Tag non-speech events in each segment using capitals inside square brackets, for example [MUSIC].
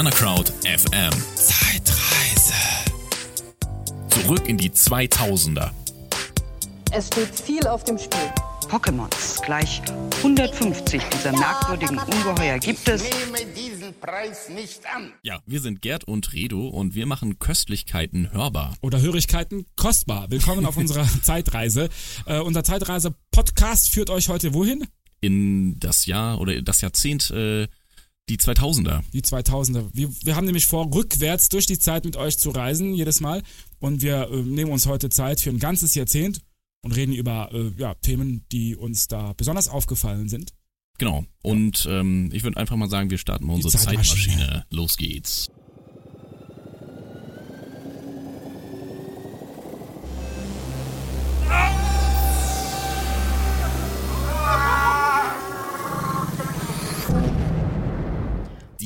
Banana Crowd FM. Zeitreise. Zurück in die 2000er. Es steht viel auf dem Spiel. Pokémons. Gleich 150 dieser merkwürdigen Ungeheuer gibt es. nehme diesen Preis nicht an. Ja, wir sind Gerd und Redo und wir machen Köstlichkeiten hörbar. oder Hörigkeiten kostbar. Willkommen auf unserer [LAUGHS] Zeitreise. Äh, unser Zeitreise-Podcast führt euch heute wohin? In das Jahr oder das Jahrzehnt äh, die 2000er. Die 2000er. Wir, wir haben nämlich vor, rückwärts durch die Zeit mit euch zu reisen, jedes Mal. Und wir äh, nehmen uns heute Zeit für ein ganzes Jahrzehnt und reden über äh, ja, Themen, die uns da besonders aufgefallen sind. Genau. Und ähm, ich würde einfach mal sagen, wir starten mal unsere Zeitmaschine. Zeitmaschine. Los geht's.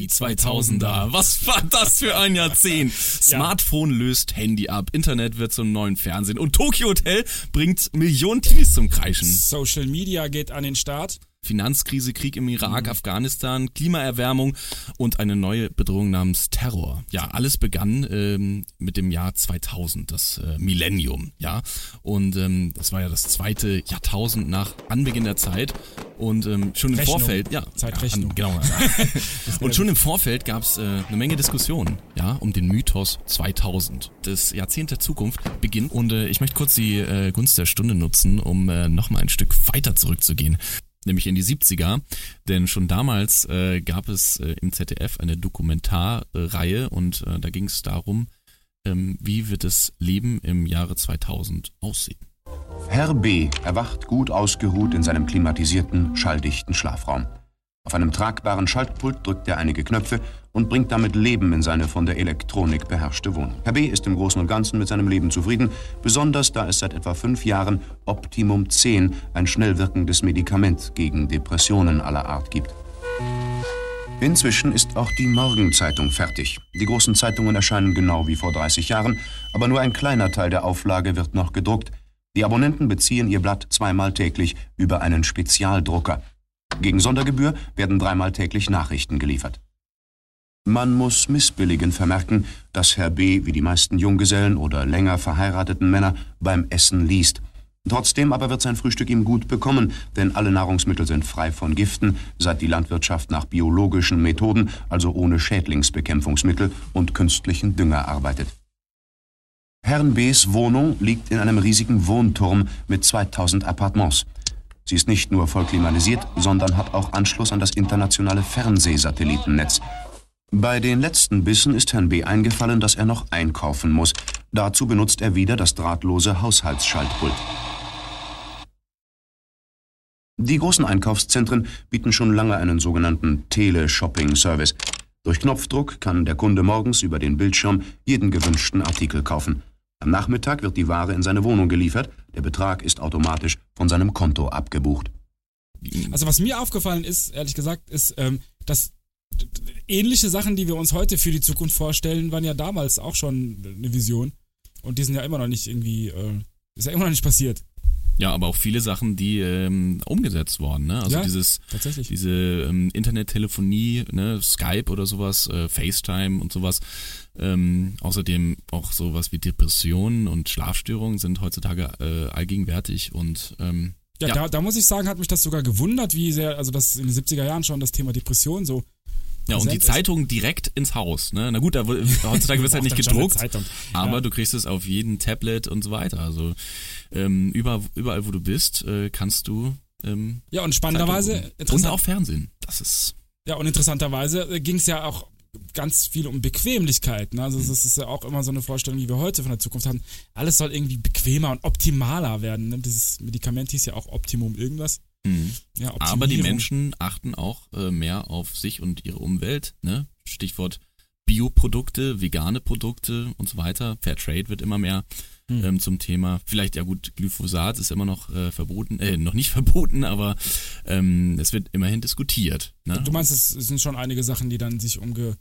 Die 2000er. Was war das für ein Jahrzehnt? Smartphone löst Handy ab, Internet wird zum neuen Fernsehen und Tokyo Hotel bringt Millionen Teenies zum Kreischen. Social Media geht an den Start. Finanzkrise, Krieg im Irak, Afghanistan, Klimaerwärmung und eine neue Bedrohung namens Terror. Ja, alles begann ähm, mit dem Jahr 2000, das äh, Millennium, ja. Und ähm, das war ja das zweite Jahrtausend nach Anbeginn der Zeit. Und ähm, schon im Rechnung. Vorfeld, ja, Zeitrechnung. Ja, an, genau. [LAUGHS] Ja. [LAUGHS] und schon im Vorfeld gab es äh, eine Menge Diskussionen, ja, um den Mythos 2000. Das Jahrzehnt der Zukunft beginnt und äh, ich möchte kurz die äh, Gunst der Stunde nutzen, um äh, nochmal ein Stück weiter zurückzugehen nämlich in die 70er, denn schon damals äh, gab es äh, im ZDF eine Dokumentarreihe und äh, da ging es darum, ähm, wie wird das Leben im Jahre 2000 aussehen. Herr B. erwacht gut ausgeruht in seinem klimatisierten, schalldichten Schlafraum. Auf einem tragbaren Schaltpult drückt er einige Knöpfe und bringt damit Leben in seine von der Elektronik beherrschte Wohnung. Herr B. ist im Großen und Ganzen mit seinem Leben zufrieden, besonders da es seit etwa fünf Jahren Optimum 10, ein schnell wirkendes Medikament gegen Depressionen aller Art gibt. Inzwischen ist auch die Morgenzeitung fertig. Die großen Zeitungen erscheinen genau wie vor 30 Jahren, aber nur ein kleiner Teil der Auflage wird noch gedruckt. Die Abonnenten beziehen ihr Blatt zweimal täglich über einen Spezialdrucker. Gegen Sondergebühr werden dreimal täglich Nachrichten geliefert. Man muss missbilligend vermerken, dass Herr B. wie die meisten Junggesellen oder länger verheirateten Männer beim Essen liest. Trotzdem aber wird sein Frühstück ihm gut bekommen, denn alle Nahrungsmittel sind frei von Giften, seit die Landwirtschaft nach biologischen Methoden, also ohne Schädlingsbekämpfungsmittel und künstlichen Dünger arbeitet. Herrn B.s Wohnung liegt in einem riesigen Wohnturm mit 2000 Appartements. Sie ist nicht nur voll klimatisiert, sondern hat auch Anschluss an das internationale Fernsehsatellitennetz. Bei den letzten Bissen ist Herrn B. eingefallen, dass er noch einkaufen muss. Dazu benutzt er wieder das drahtlose Haushaltsschaltpult. Die großen Einkaufszentren bieten schon lange einen sogenannten Tele-Shopping-Service. Durch Knopfdruck kann der Kunde morgens über den Bildschirm jeden gewünschten Artikel kaufen. Am Nachmittag wird die Ware in seine Wohnung geliefert, der Betrag ist automatisch von seinem Konto abgebucht. Also was mir aufgefallen ist, ehrlich gesagt, ist, ähm, dass ähnliche Sachen, die wir uns heute für die Zukunft vorstellen, waren ja damals auch schon eine Vision. Und die sind ja immer noch nicht irgendwie, äh, ist ja immer noch nicht passiert. Ja, aber auch viele Sachen, die ähm, umgesetzt worden, ne? Also Ja, dieses tatsächlich. diese ähm, Internettelefonie, ne, Skype oder sowas, äh, FaceTime und sowas. Ähm, außerdem auch sowas wie Depressionen und Schlafstörungen sind heutzutage äh, allgegenwärtig und ähm, Ja, Ja. Da, da muss ich sagen, hat mich das sogar gewundert, wie sehr, also das in den 70er Jahren schon das Thema Depression so. Ja, und die. Zeitung direkt ins Haus. Ne? Na gut, da, heutzutage [LAUGHS] wird es halt nicht gedruckt, aber Ja. du kriegst es auf jeden Tablet und so weiter. Also ähm, über, überall, wo du bist, äh, kannst du ähm, Ja, und spannenderweise, und auch Fernsehen. Das ist ja, und interessanterweise ging es ja auch ganz viel um Bequemlichkeit. Ne? Also das ist ja auch immer so eine Vorstellung, die wir heute von der Zukunft haben. Alles soll irgendwie bequemer und optimaler werden. Ne? Dieses Medikament hieß ja auch Optimum irgendwas. Mhm. Ja, Aber die. Menschen achten auch äh, mehr auf sich und ihre Umwelt. Ne? Stichwort Bioprodukte, vegane Produkte und so weiter. Fairtrade wird immer mehr Hm. ähm, zum Thema. Vielleicht, ja gut, Glyphosat ist immer noch äh, verboten, äh, noch nicht [LAUGHS] verboten, aber ähm, es wird immerhin diskutiert. Ne? Du meinst, es sind schon einige Sachen, die dann sich umge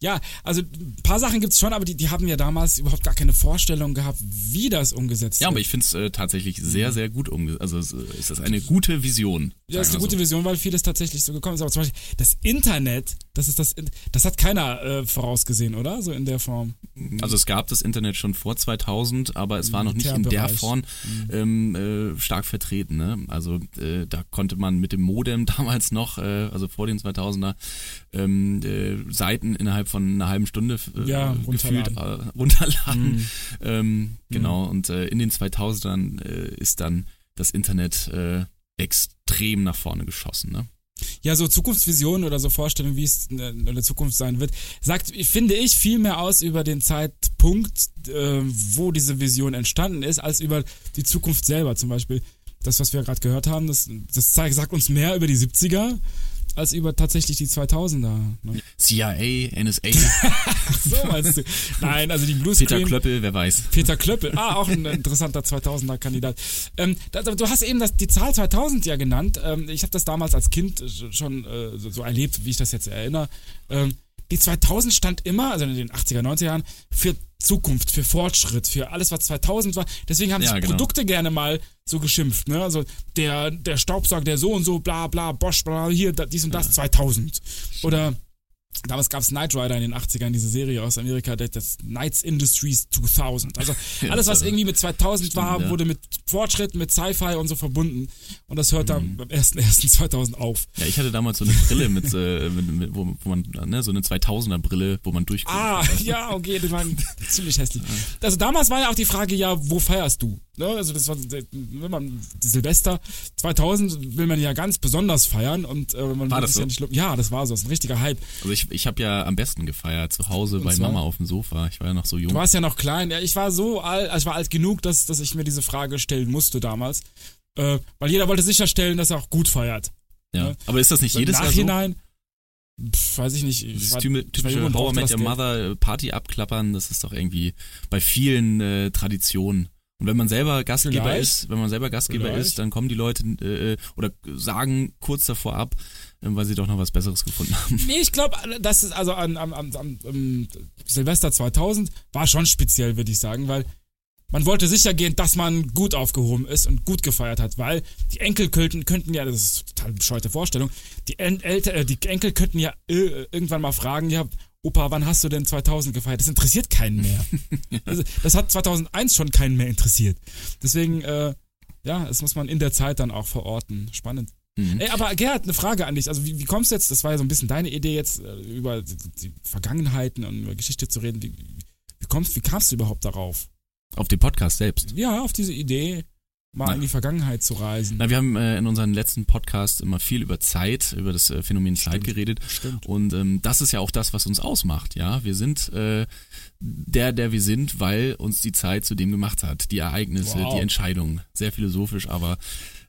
Ja, also ein paar Sachen gibt's schon, aber die, die haben ja damals überhaupt gar keine Vorstellung gehabt, wie das umgesetzt Ja, wird. aber ich finde es äh, tatsächlich sehr, sehr gut umgesetzt. Also es, äh, ist das eine gute Vision. Ja, ist eine gute so. Vision, weil vieles tatsächlich so gekommen ist. Aber zum Beispiel das Internet, das ist das, das hat keiner äh, vorausgesehen, oder? So in der Form. Also es gab das Internet schon vor 2000, aber es war noch nicht in der. Form ähm, äh, stark vertreten. Ne? Also äh, da konnte man mit dem Modem [LAUGHS] damals noch, äh, also vor den 2000er, ähm, äh, Seiten innerhalb von einer halben Stunde äh, Ja, gefühlt runterladen. äh, runterladen. Ähm, genau, und äh, in den 2000ern äh, ist dann das Internet äh, extrem nach vorne geschossen. Ne? Ja, so Zukunftsvisionen oder so Vorstellungen, wie es äh, in der Zukunft sein wird, sagt, finde ich, viel mehr aus über den Zeitpunkt, wo diese Vision entstanden ist, als über die Zukunft selber. Zum Beispiel das, was wir gerade gehört haben, das, das zeigt, sagt uns mehr über die 70er als über tatsächlich die 2000er. Ne? CIA, NSA, [LAUGHS] So meinst du? Nein, also die Peter Bluescreen... Klöppel, wer weiß. Peter Klöppel, ah, auch ein interessanter 2000er Kandidat. Ähm, du hast eben das, die Zahl 2000 ja genannt. Ähm, ich habe das damals als Kind schon äh, so, so erlebt, wie ich das jetzt erinnere. Ähm, die 2000 stand immer, also in den 80er, 90er Jahren, für Zukunft, für Fortschritt, für alles, was 2000 war. Deswegen haben Ja, sich genau. Produkte gerne mal so geschimpft. Ne? Also der, der Staubsauger, der so und so, bla bla, Bosch, bla, hier, dies und das, 2000. Oder Damals gab's Knight Rider in den 80ern, diese Serie aus Amerika, das- Knights Industries 2000. Also [LAUGHS] alles, was irgendwie mit 2000 war, ja. wurde mit Fortschritt, mit Sci-Fi und so verbunden. Und das hört Mhm. dann beim 1.1.2000 auf. Ja, ich hatte damals so eine Brille mit, äh, mit, mit wo, wo man, ne, so eine 2000er Brille, wo man durchguckt. Ah, [LAUGHS] ja, okay, das war [LAUGHS] ziemlich hässlich. Also damals war ja auch die Frage, ja, wo feierst du? Ne? Also das war, wenn man Silvester 2000 will man ja ganz besonders feiern und äh, man War das so? ja nicht Ja, das war so, das ist ein richtiger Hype. Also ich, ich habe ja am besten gefeiert zu Hause bei zwar? Mama auf dem Sofa. Ich war ja noch so jung. Du warst ja noch klein. Ja, ich war so alt, also ich war alt genug, dass, dass ich mir diese Frage stellen musste damals. Äh, weil jeder wollte sicherstellen, dass er auch gut feiert. ja. ne? Aber ist das nicht So jedes Im Jahr so? Nachhinein, pf, weiß ich nicht. Ich war- typische und How I Met Your. Mother äh, Party abklappern, das ist doch irgendwie bei vielen äh, Traditionen. Und wenn man selber Gastgeber Vielleicht. ist, wenn man selber Gastgeber Vielleicht. ist, dann kommen die Leute äh, oder sagen kurz davor ab, äh, weil sie doch noch was Besseres gefunden haben. Nee, ich glaube, das ist also an, am, am, am, am Silvester 2000 war schon speziell, würde ich sagen, weil man wollte sicher gehen, dass man gut aufgehoben ist und gut gefeiert hat, weil die Enkel könnten, könnten ja, das ist eine total bescheuerte Vorstellung, die, Elter, äh, die Enkel könnten ja äh, irgendwann mal fragen, ja, Opa, wann hast du denn 2000 gefeiert? Das interessiert keinen mehr. [LAUGHS] also, das hat 2001 schon keinen mehr interessiert. Deswegen, äh, ja, das muss man in der Zeit dann auch verorten. Spannend. Mhm. Ey, aber Gerhard, eine Frage an dich. Also wie, wie kommst du jetzt, das war ja so ein bisschen deine Idee jetzt, äh, über die, Vergangenheiten und über Geschichte zu reden. Wie, wie, kommst, wie kamst du überhaupt darauf? Auf dem Podcast selbst. Ja, auf diese Idee, mal Na. in die Vergangenheit zu reisen. Na, wir haben äh, in unseren letzten Podcasts immer viel über Zeit, über das äh, Phänomen Zeit geredet. Stimmt. Und ähm, das ist ja auch das, was uns ausmacht. Ja, wir sind äh, der, der wir sind, weil uns die Zeit zu dem gemacht hat. Die Ereignisse, Wow. die Entscheidungen. Sehr philosophisch, aber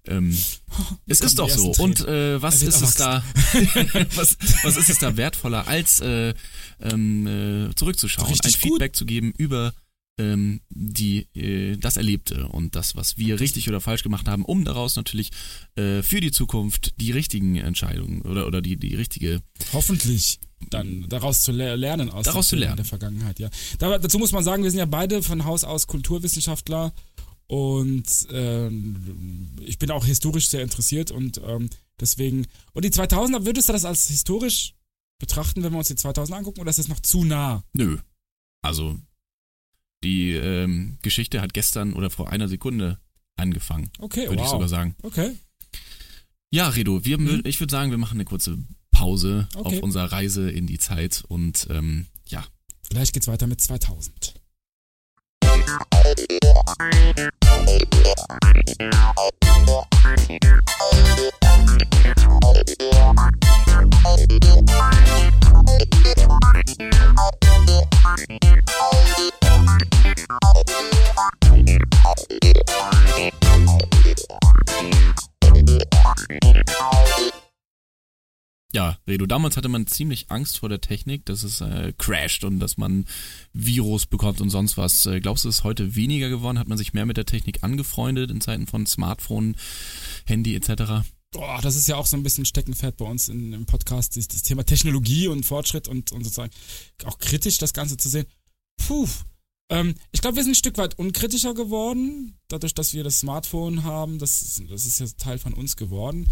ähm, [LAUGHS] es ist doch so. ersten Und äh, was ist es da? [LAUGHS] was, was ist es da wertvoller, als äh, ähm, äh, zurückzuschauen, Richtig ein gut. Feedback zu geben über ähm, die äh, das Erlebte und das, was wir richtig oder falsch gemacht haben, um daraus natürlich äh, für die Zukunft die richtigen Entscheidungen oder oder die die richtige Hoffentlich dann daraus zu le lernen aus Daraus zu lernen. der Vergangenheit, ja. Da, dazu muss man sagen, wir sind ja beide von Haus aus Kulturwissenschaftler und ähm, ich bin auch historisch sehr interessiert und ähm, deswegen und die 2000er würdest du das als historisch betrachten, wenn wir uns die 2000 angucken oder ist das noch zu nah? Nö. Also die ähm, Geschichte hat gestern oder vor einer Sekunde angefangen, Okay, würde wow. ich sogar sagen. Okay. Ja, Redo, wir, mü- ich würde sagen, wir machen eine kurze Pause Okay. auf unserer Reise in die Zeit und ähm, ja, Vielleicht geht's weiter mit 2000. ja, Redo, damals hatte man ziemlich Angst vor der Technik, dass es äh, crasht und dass man Virus bekommt und sonst was. Äh, glaubst du, es ist heute weniger geworden? Hat man sich mehr mit der Technik angefreundet in Zeiten von Smartphone, Handy etc.? Boah, das ist ja auch so ein bisschen Steckenpferd bei uns in, im Podcast, das, das Thema Technologie und Fortschritt und, und sozusagen auch kritisch das Ganze zu sehen. Puh. Ähm, ich glaube, wir sind ein Stück weit unkritischer geworden, dadurch, dass wir das Smartphone haben. Das, das ist ja Teil von uns geworden.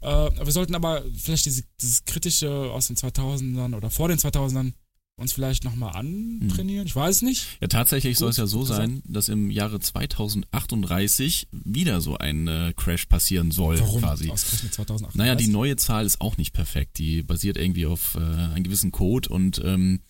Äh, wir sollten aber vielleicht diese, dieses Kritische aus den 2000ern oder vor den 2000ern uns vielleicht nochmal antrainieren. Ich weiß nicht. Ja, tatsächlich soll es ja so gesagt. sein, dass im Jahre 2038 wieder so ein äh, Crash passieren soll, Warum? quasi. Ausgerechnet 2008. Naja, die neue Zahl ist auch nicht perfekt. Die basiert irgendwie auf äh, einem gewissen Code und ähm,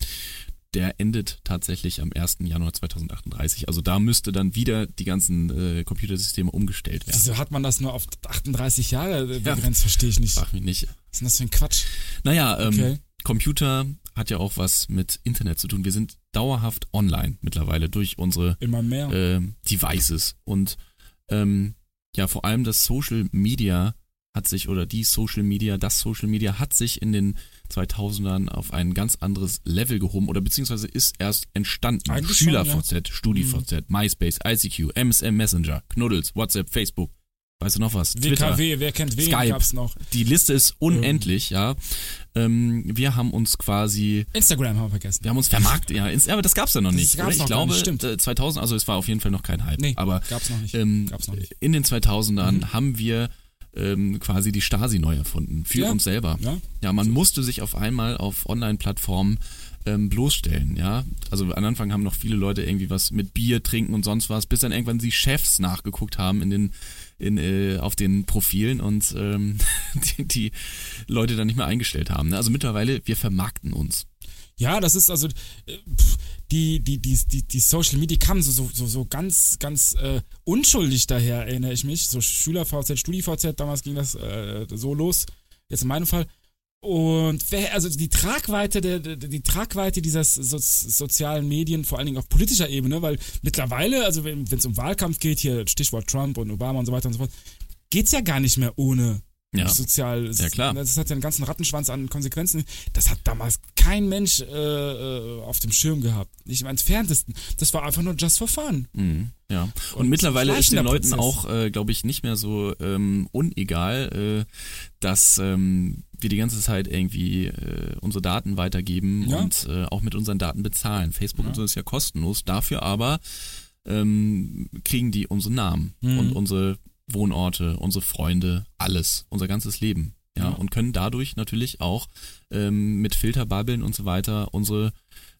der endet tatsächlich am 1. Januar 2038. Also da müsste dann wieder die ganzen äh, Computersysteme umgestellt werden. Wieso hat man das nur auf 38 Jahre begrenzt? Verstehe ich nicht. Frag mich nicht. Was ist denn das für ein Quatsch? Naja, ähm, Okay. Computer hat ja auch was mit Internet zu tun. Wir sind dauerhaft online mittlerweile durch unsere Immer mehr. äh, Devices. Und ähm, ja, vor allem das Social Media hat sich, oder die Social Media, das Social Media hat sich in den 2000ern auf ein ganz anderes Level gehoben oder beziehungsweise ist erst entstanden. Eigentlich SchülerVZ, StudiVZ, MySpace, ICQ, MSN Messenger, Knuddels, WhatsApp, Facebook. Weißt du noch was? Twitter. WKW, wer kennt wen, Skype. gab's noch. Die Liste ist unendlich, ja. Ähm, wir haben uns quasi Instagram haben wir vergessen. wir haben uns vermarktet, ja, ins- aber das gab's ja noch Das nicht. gab's oder? ich noch glaube, nicht, stimmt. äh, 2000, also es war auf jeden Fall noch kein Hype. Nee, aber gab's noch nicht. ähm, Gab's noch nicht. in den 2000ern Mhm. haben wir ähm, quasi die Stasi neu erfunden für Ja. uns selber. Ja. Ja, man musste sich auf einmal auf Online-Plattformen ähm, bloßstellen, ja. Also am Anfang haben noch viele Leute irgendwie was mit Bier trinken und sonst was, bis dann irgendwann die Chefs nachgeguckt haben in den in, äh, auf den Profilen und ähm, [LAUGHS] die, die Leute dann nicht mehr eingestellt haben. Ne? Also mittlerweile, wir vermarkten uns. Ja, das ist also äh, pff, die die die die die Social Media kamen so so so, so ganz ganz äh, unschuldig daher erinnere ich mich. So Schüler VZ Studi VZ damals ging das äh, so los jetzt in meinem Fall. Und wer, also die Tragweite der, der die Tragweite dieser so, sozialen Medien vor allen Dingen auf politischer Ebene weil mittlerweile also wenn es um Wahlkampf geht hier Stichwort Trump und Obama und so weiter und so fort geht's ja gar nicht mehr ohne Ja. sozial. Ja, klar. Das hat ja einen ganzen Rattenschwanz an Konsequenzen. Das hat damals kein Mensch äh, äh, auf dem Schirm gehabt. Nicht im entferntesten. Das war einfach nur just for fun. Mhm, ja. Und, Und mittlerweile ist den Leuten Prozess. auch, äh, glaube ich, nicht mehr so ähm, unegal, äh, dass ähm, wir die ganze Zeit irgendwie äh, unsere Daten weitergeben Ja. und äh, auch mit unseren Daten bezahlen. Facebook Ja. und so ist ja kostenlos. Dafür aber ähm, kriegen die unsere Namen Mhm. und unsere Wohnorte, unsere Freunde, alles, unser ganzes Leben. Ja, Ja. und können dadurch natürlich auch ähm, mit Filterbubbeln und so weiter unsere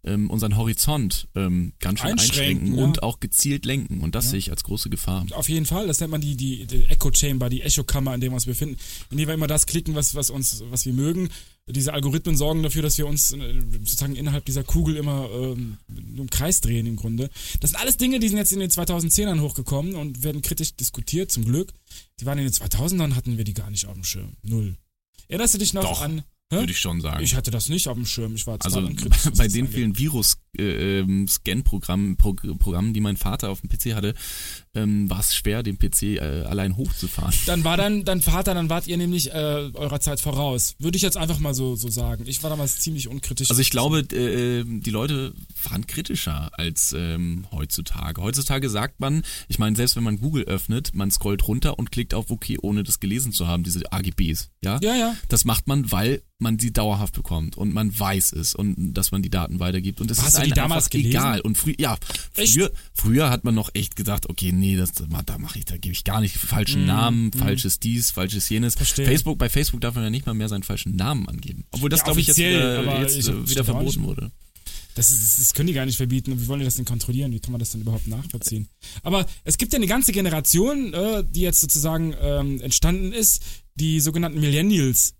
ähm, unseren Horizont ähm, ganz schön Einschränken, einschränken, ja. und auch gezielt lenken. Und das Ja. sehe ich als große Gefahr. Auf jeden Fall. Das nennt man die, die, die Echo Chamber, die Echo-Kammer, in der wir uns befinden. In der wir immer das klicken, was, was uns, was wir mögen. Diese Algorithmen sorgen dafür, dass wir uns äh, sozusagen innerhalb dieser Kugel immer ähm, im Kreis drehen im Grunde. Das sind alles Dinge, die sind jetzt in den 2010ern hochgekommen und werden kritisch diskutiert, zum Glück. Die waren in den 2000ern, hatten wir die gar nicht auf dem Schirm. Null. Erinnerst du dich noch Doch, an... Hä? Würde ich schon sagen. Ich hatte das nicht auf dem Schirm. Ich war also [LAUGHS] bei den vielen Virus-Scan-Programmen, Programmen, die mein Vater auf dem PC hatte, ähm, war es schwer, den PC äh, allein hochzufahren. Dann war dann, dann Vater, dann wart ihr nämlich äh, eurer Zeit voraus. Würde ich jetzt einfach mal so, so sagen. Ich war damals ziemlich unkritisch. Also ich glaube, äh, die Leute waren kritischer als ähm, heutzutage. Heutzutage sagt man, ich meine, selbst wenn man Google öffnet, man scrollt runter und klickt auf OK, ohne das gelesen zu haben, diese AGBs. Ja, Ja, ja. Das macht man, weil man sie dauerhaft bekommt und man weiß es und dass man die Daten weitergibt. Und es ist einem damals egal. Und früher, ja, früher, früher hat man noch echt gedacht, okay, nee, das, da mache ich, da gebe ich gar nicht falschen Mm, Namen, mm. falsches dies, falsches jenes. Verstehe. Facebook, bei Facebook darf man ja nicht mal mehr seinen falschen Namen angeben. Obwohl das, Ja, glaube ich, jetzt, aber jetzt ich- äh, wieder verboten wurde. Das, ist, das können die gar nicht verbieten. Und wie wollen die das denn kontrollieren? Wie kann man das denn überhaupt nachvollziehen? Aber es gibt ja eine ganze Generation, äh, die jetzt sozusagen ähm, entstanden ist, die sogenannten Millennials.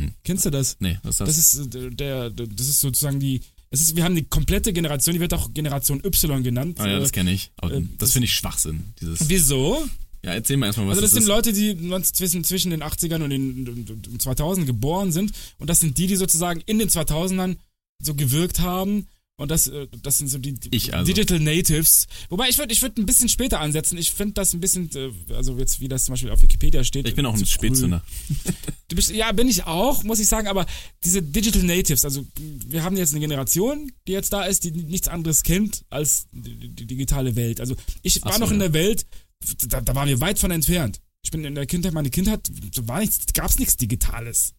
Hm. Kennst du das? Nee, was ist das? Das ist äh, der das ist sozusagen die. Es ist, wir haben die komplette Generation, die wird auch Generation Y genannt. ah ja, Äh, das kenne ich. Aber äh, das finde ich Schwachsinn. Dieses, Wieso? ja, erzähl mal erstmal, was Also das das sind ist. Leute, die zwischen, zwischen den 80ern und den und- und- und 2000 geboren sind und das sind die, die sozusagen in den 2000ern so gewirkt haben und das, äh, das sind so die also. Digital Natives. Wobei ich würde ich würde ein bisschen später ansetzen. Ich finde das ein bisschen, äh, also jetzt wie das zum Beispiel auf Wikipedia steht. Ich bin auch ein. Spätzünder. [LAUGHS] Du bist, ja, bin ich auch, muss ich sagen, aber diese Digital Natives, also wir haben jetzt eine Generation, die jetzt da ist, die nichts anderes kennt als die, digitale Welt. Also ich war so, noch in der Welt, da, da waren wir weit von entfernt. Ich bin in der Kindheit, meine Kindheit, war nichts, gab's nichts Digitales.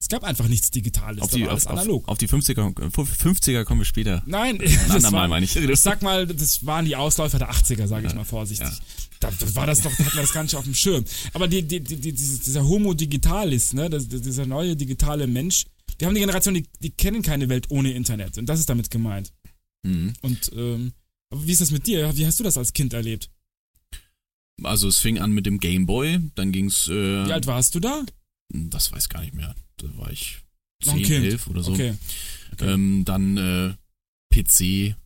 Es gab einfach nichts Digitales. Auf die, war alles auf, analog. auf, auf die 50er, 50er kommen wir später. Nein, Ein das war, meine ich. ich sag mal, das waren die Ausläufer der 80er, sage ich mal vorsichtig. ja. Da, da war das doch, da hatten wir das gar nicht auf dem Schirm. Aber die, die, die, dieser Homo Digitalis, ne, das, dieser neue digitale Mensch, die haben die Generation, die, die kennen keine Welt ohne Internet. Und das ist damit gemeint. Mhm. Und ähm, aber wie ist das mit dir? Wie hast du das als Kind erlebt? Also es fing an mit dem Gameboy, dann ging's, äh, Wie alt warst du da? das weiß gar nicht mehr, da war ich Noch ein 10, Kind. 11 oder so. Okay. okay. Ähm, dann äh, PC,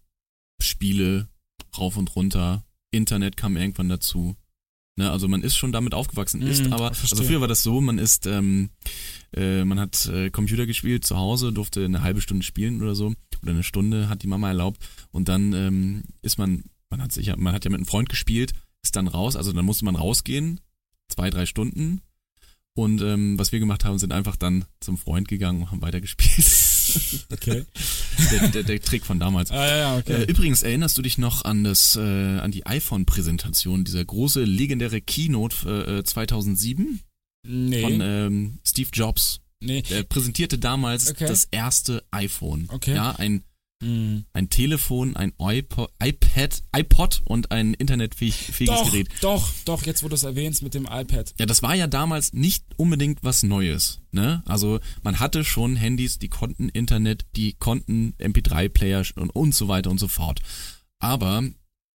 Spiele, rauf und runter, Internet kam irgendwann dazu. Ne, also man ist schon damit aufgewachsen, ist Mhm, aber, also früher war das so, man ist, ähm, äh, man hat äh, Computer gespielt zu Hause, durfte eine halbe Stunde spielen oder so, oder eine Stunde hat die Mama erlaubt und dann ähm, ist man, man hat sich ja, man hat ja mit einem Freund gespielt, ist dann raus, also dann musste man rausgehen, zwei, drei Stunden und ähm, was wir gemacht haben, sind einfach dann zum Freund gegangen und haben weitergespielt. [LAUGHS] okay. der, der, der Trick von damals. Ah, ja, okay. Äh, übrigens, erinnerst du dich noch an das, äh, an die iPhone-Präsentation, dieser große legendäre Keynote äh, 2007 nee. von ähm, Steve Jobs? nee. Er präsentierte damals Okay. das erste iPhone. Okay. Ja, ein, Hm. ein Telefon, ein iPod, iPad, iPod und ein internetfähiges Doch, Gerät. doch, doch, jetzt wo du es erwähnst mit dem iPad. Ja, das war ja damals nicht unbedingt was Neues. Ne? Also man hatte schon Handys, die konnten Internet, die konnten MP3-Player und, und so weiter und so fort. Aber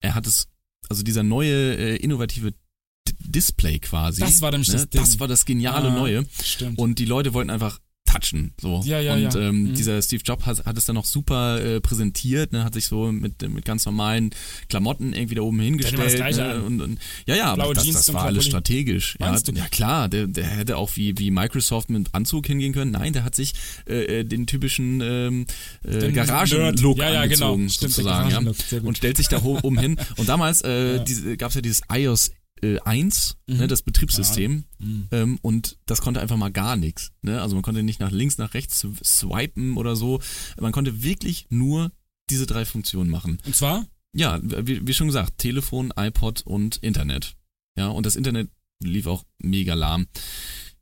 er hat es, also dieser neue äh, innovative D Display quasi. Das war nämlich ne? das Ding. Das war das geniale Ah, Neue. Stimmt. Und die Leute wollten einfach touchen. So. Ja, ja, und ja. Ähm, Mhm. dieser Steve Jobs hat, hat es dann noch super äh, präsentiert, ne, hat sich so mit, mit ganz normalen Klamotten irgendwie da oben hingestellt. das ne, und, und, ja, ja, aber Blaue das, Jeans das und war alles strategisch. Ja, ja klar, der, der hätte auch wie, wie Microsoft mit Anzug hingehen können. Nein, der hat sich äh, äh, den typischen ähm, äh, Garagen-Look. Ja, ja, genau. angezogen, Stimmt, der sozusagen. Ja, und stellt sich da oben hin. Und damals äh, [LAUGHS] Ja. gab es ja dieses iOS äh, 1, Mhm. ne, das Betriebssystem. Mhm. Ähm, und das konnte einfach mal gar nichts. Ne? Also man konnte nicht nach links, nach rechts swipen oder so. Man konnte wirklich nur diese drei Funktionen machen. Und zwar? Ja, wie, wie schon gesagt, Telefon, iPod und Internet. Ja, und das Internet lief auch mega lahm.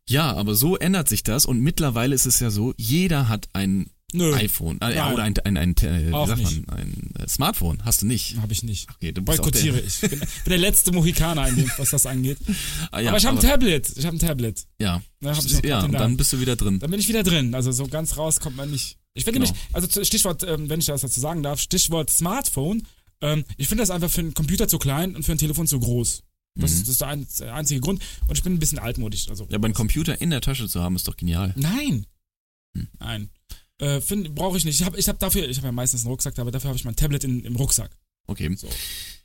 Ja, aber so ändert sich das und mittlerweile ist es ja so, jeder hat ein Nö, iPhone äh, ja, oder ein, ein, ein, äh, wie sagt man, ein äh, Smartphone. Hast du nicht. habe ich nicht. Okay, du Boykottiere ich. Bin, bin der letzte Mohikaner, in dem, was das angeht. [LAUGHS] Ah, ja, aber ich habe ein Tablet. Ich habe ein Tablet. Ja, Ne, hab ich ja und dann bist du wieder drin. Dann bin ich wieder drin. Also so ganz raus kommt man nicht. Ich finde Genau. nämlich, also Stichwort, ähm, wenn ich das dazu sagen darf, Stichwort Smartphone. Ähm, ich finde das einfach für einen Computer zu klein und für ein Telefon zu groß. Das, Mhm. ist, das ist der, ein, der einzige Grund. Und ich bin ein bisschen altmodisch. Also, Ja, aber einen Computer in der Tasche zu haben, ist doch genial. Nein. Hm. Nein. Äh, Brauche ich nicht. Ich habe ich hab dafür, ich habe ja meistens einen Rucksack, aber dafür habe ich mein Tablet in, im Rucksack. Okay, So.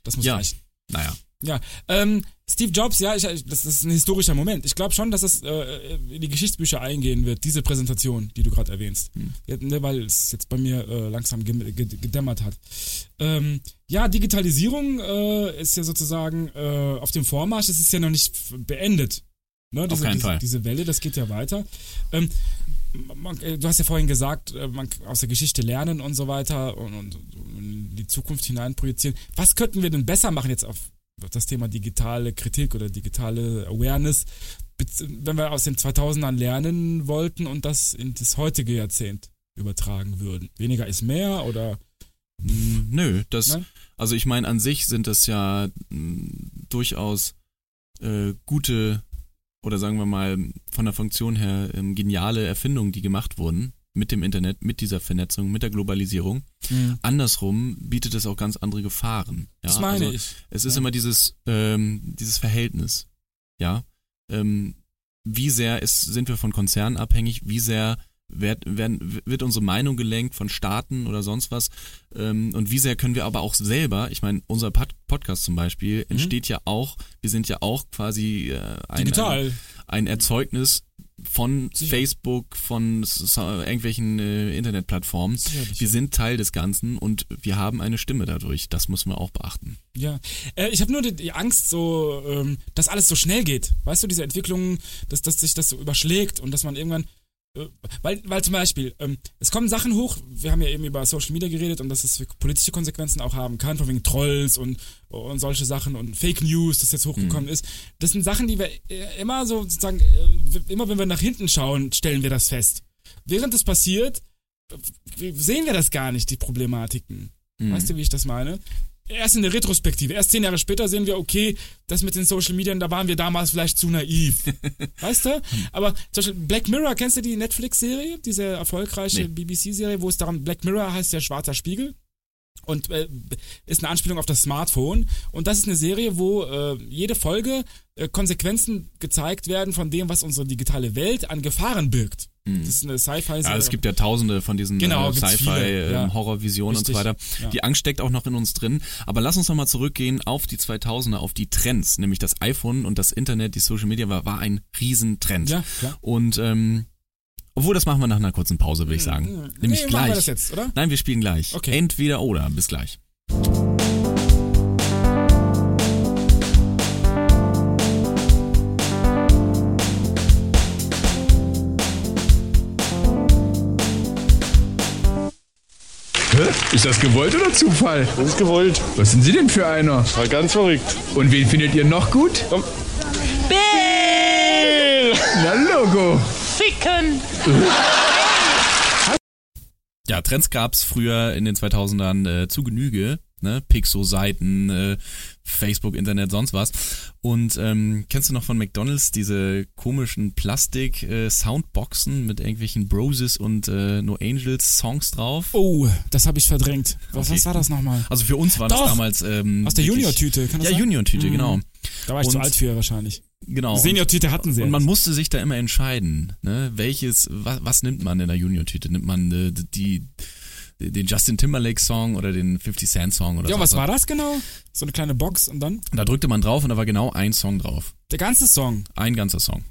Das muss Ja. reichen. naja. Ja, ähm, Steve Jobs, ja, ich, das ist ein historischer Moment. Ich glaube schon, dass es äh, in die Geschichtsbücher eingehen wird, diese Präsentation, die du gerade erwähnst. Hm. Ja, ne, weil es jetzt bei mir äh, langsam gedämmert hat. Ähm, ja, Digitalisierung äh, ist ja sozusagen äh, auf dem Vormarsch, es ist ja noch nicht beendet. Ne, diese, keinen diese, Fall. Diese Welle, das geht ja weiter. Ähm, äh, du hast ja vorhin gesagt, äh, man kann aus der Geschichte lernen und so weiter und, und, und in die Zukunft hinein projizieren. Was könnten wir denn besser machen jetzt auf das Thema digitale Kritik oder digitale Awareness, wenn wir aus den 2000ern lernen wollten und das in das heutige Jahrzehnt übertragen würden? Weniger ist mehr oder? Mm, Nö, das, Nein? also ich meine, an sich sind das ja mm, durchaus äh, gute oder sagen wir mal von der Funktion her ähm, geniale Erfindungen, die gemacht wurden mit dem Internet, mit dieser Vernetzung, mit der Globalisierung. Andersrum bietet es auch ganz andere Gefahren. Ja? Das meine also, ich. Es ist Ja. immer dieses, ähm, dieses Verhältnis. Ja. Ähm, wie sehr ist, sind wir von Konzernen abhängig? Wie sehr wird, werden, wird unsere Meinung gelenkt von Staaten oder sonst was? Ähm, und wie sehr können wir aber auch selber, ich meine, unser Pod Podcast zum Beispiel entsteht ja auch, wir sind ja auch quasi äh, ein, Digital. ein, ein Erzeugnis von Sicher. Facebook, von irgendwelchen äh, Internetplattformen. Sicherlich. Wir sind Teil des Ganzen und wir haben eine Stimme dadurch. Das müssen wir auch beachten. Ja, äh, ich habe nur die, die Angst, so, ähm, dass alles so schnell geht. Weißt du, diese Entwicklung, dass, dass sich das so überschlägt und dass man irgendwann weil, weil zum Beispiel, ähm, es kommen Sachen hoch, wir haben ja eben über Social Media geredet und dass es politische Konsequenzen auch haben kann, von wegen Trolls und, und solche Sachen und Fake News, das jetzt hochgekommen Mhm. ist. Das sind Sachen, die wir äh, immer so sozusagen, äh, immer wenn wir nach hinten schauen, stellen wir das fest. Während es passiert, äh, sehen wir das gar nicht, die Problematiken. Mhm. Weißt du, wie ich das meine? Erst in der Retrospektive, erst zehn Jahre später sehen wir, okay, das mit den Social Media, da waren wir damals vielleicht zu naiv. [LAUGHS] weißt du? Aber zum Beispiel Black Mirror, kennst du die Netflix-Serie? Diese erfolgreiche Nee. BBC-Serie, wo es darum, Black Mirror heißt ja schwarzer Spiegel. Und äh, ist eine Anspielung auf das Smartphone. Und das ist eine Serie, wo äh, jede Folge äh, Konsequenzen gezeigt werden von dem, was unsere digitale Welt an Gefahren birgt. Das ist eine Sci-Fi-Serie. Ja, es gibt ja tausende von diesen Genau, äh, viele, ja. Sci-Fi-Horrorvisionen und so weiter. ja. Die Angst steckt auch noch in uns drin. Aber lass uns noch mal zurückgehen auf die 2000er, auf die Trends. Nämlich das iPhone und das Internet, die Social Media war, war ein Riesentrend. Ja, klar. Und ähm, obwohl, das machen wir nach einer kurzen Pause, würde ich sagen. Nämlich nee, gleich. wir jetzt, oder? Nein, wir spielen gleich. Okay. Entweder oder. Bis gleich. Ist das gewollt oder Zufall? Das ist gewollt. Was sind Sie denn für einer? War ganz verrückt. Und wen findet ihr noch gut? Bill! Na, Logo. Ficken! Ja, Trends gab's früher in den 2000ern äh, zu Genüge. Ne? Pixo-Seiten, äh, Facebook, Internet, sonst was. Und ähm, kennst du noch von McDonalds diese komischen Plastik-Soundboxen mit irgendwelchen Broses und äh, No Angels Songs drauf? Oh, das habe ich verdrängt. Was, Okay. was war das nochmal? Also für uns war das Doch. damals ähm, Aus der Junior-Tüte, kann das Ja, sein? Junior-Tüte, Mhm. genau. Da war ich zu Und- alt für wahrscheinlich. Genau. Senior-Tüte hatten sie. Und man musste sich da immer entscheiden, ne? Welches, was, was nimmt man in der Junior-Tüte? Nimmt man äh, die, den Justin Timberlake-Song oder den 50 Cent-Song oder Ja, so? was war das genau? So eine kleine Box und dann Da drückte man drauf und da war genau ein Song drauf. der ganze Song. Ein ganzer Song.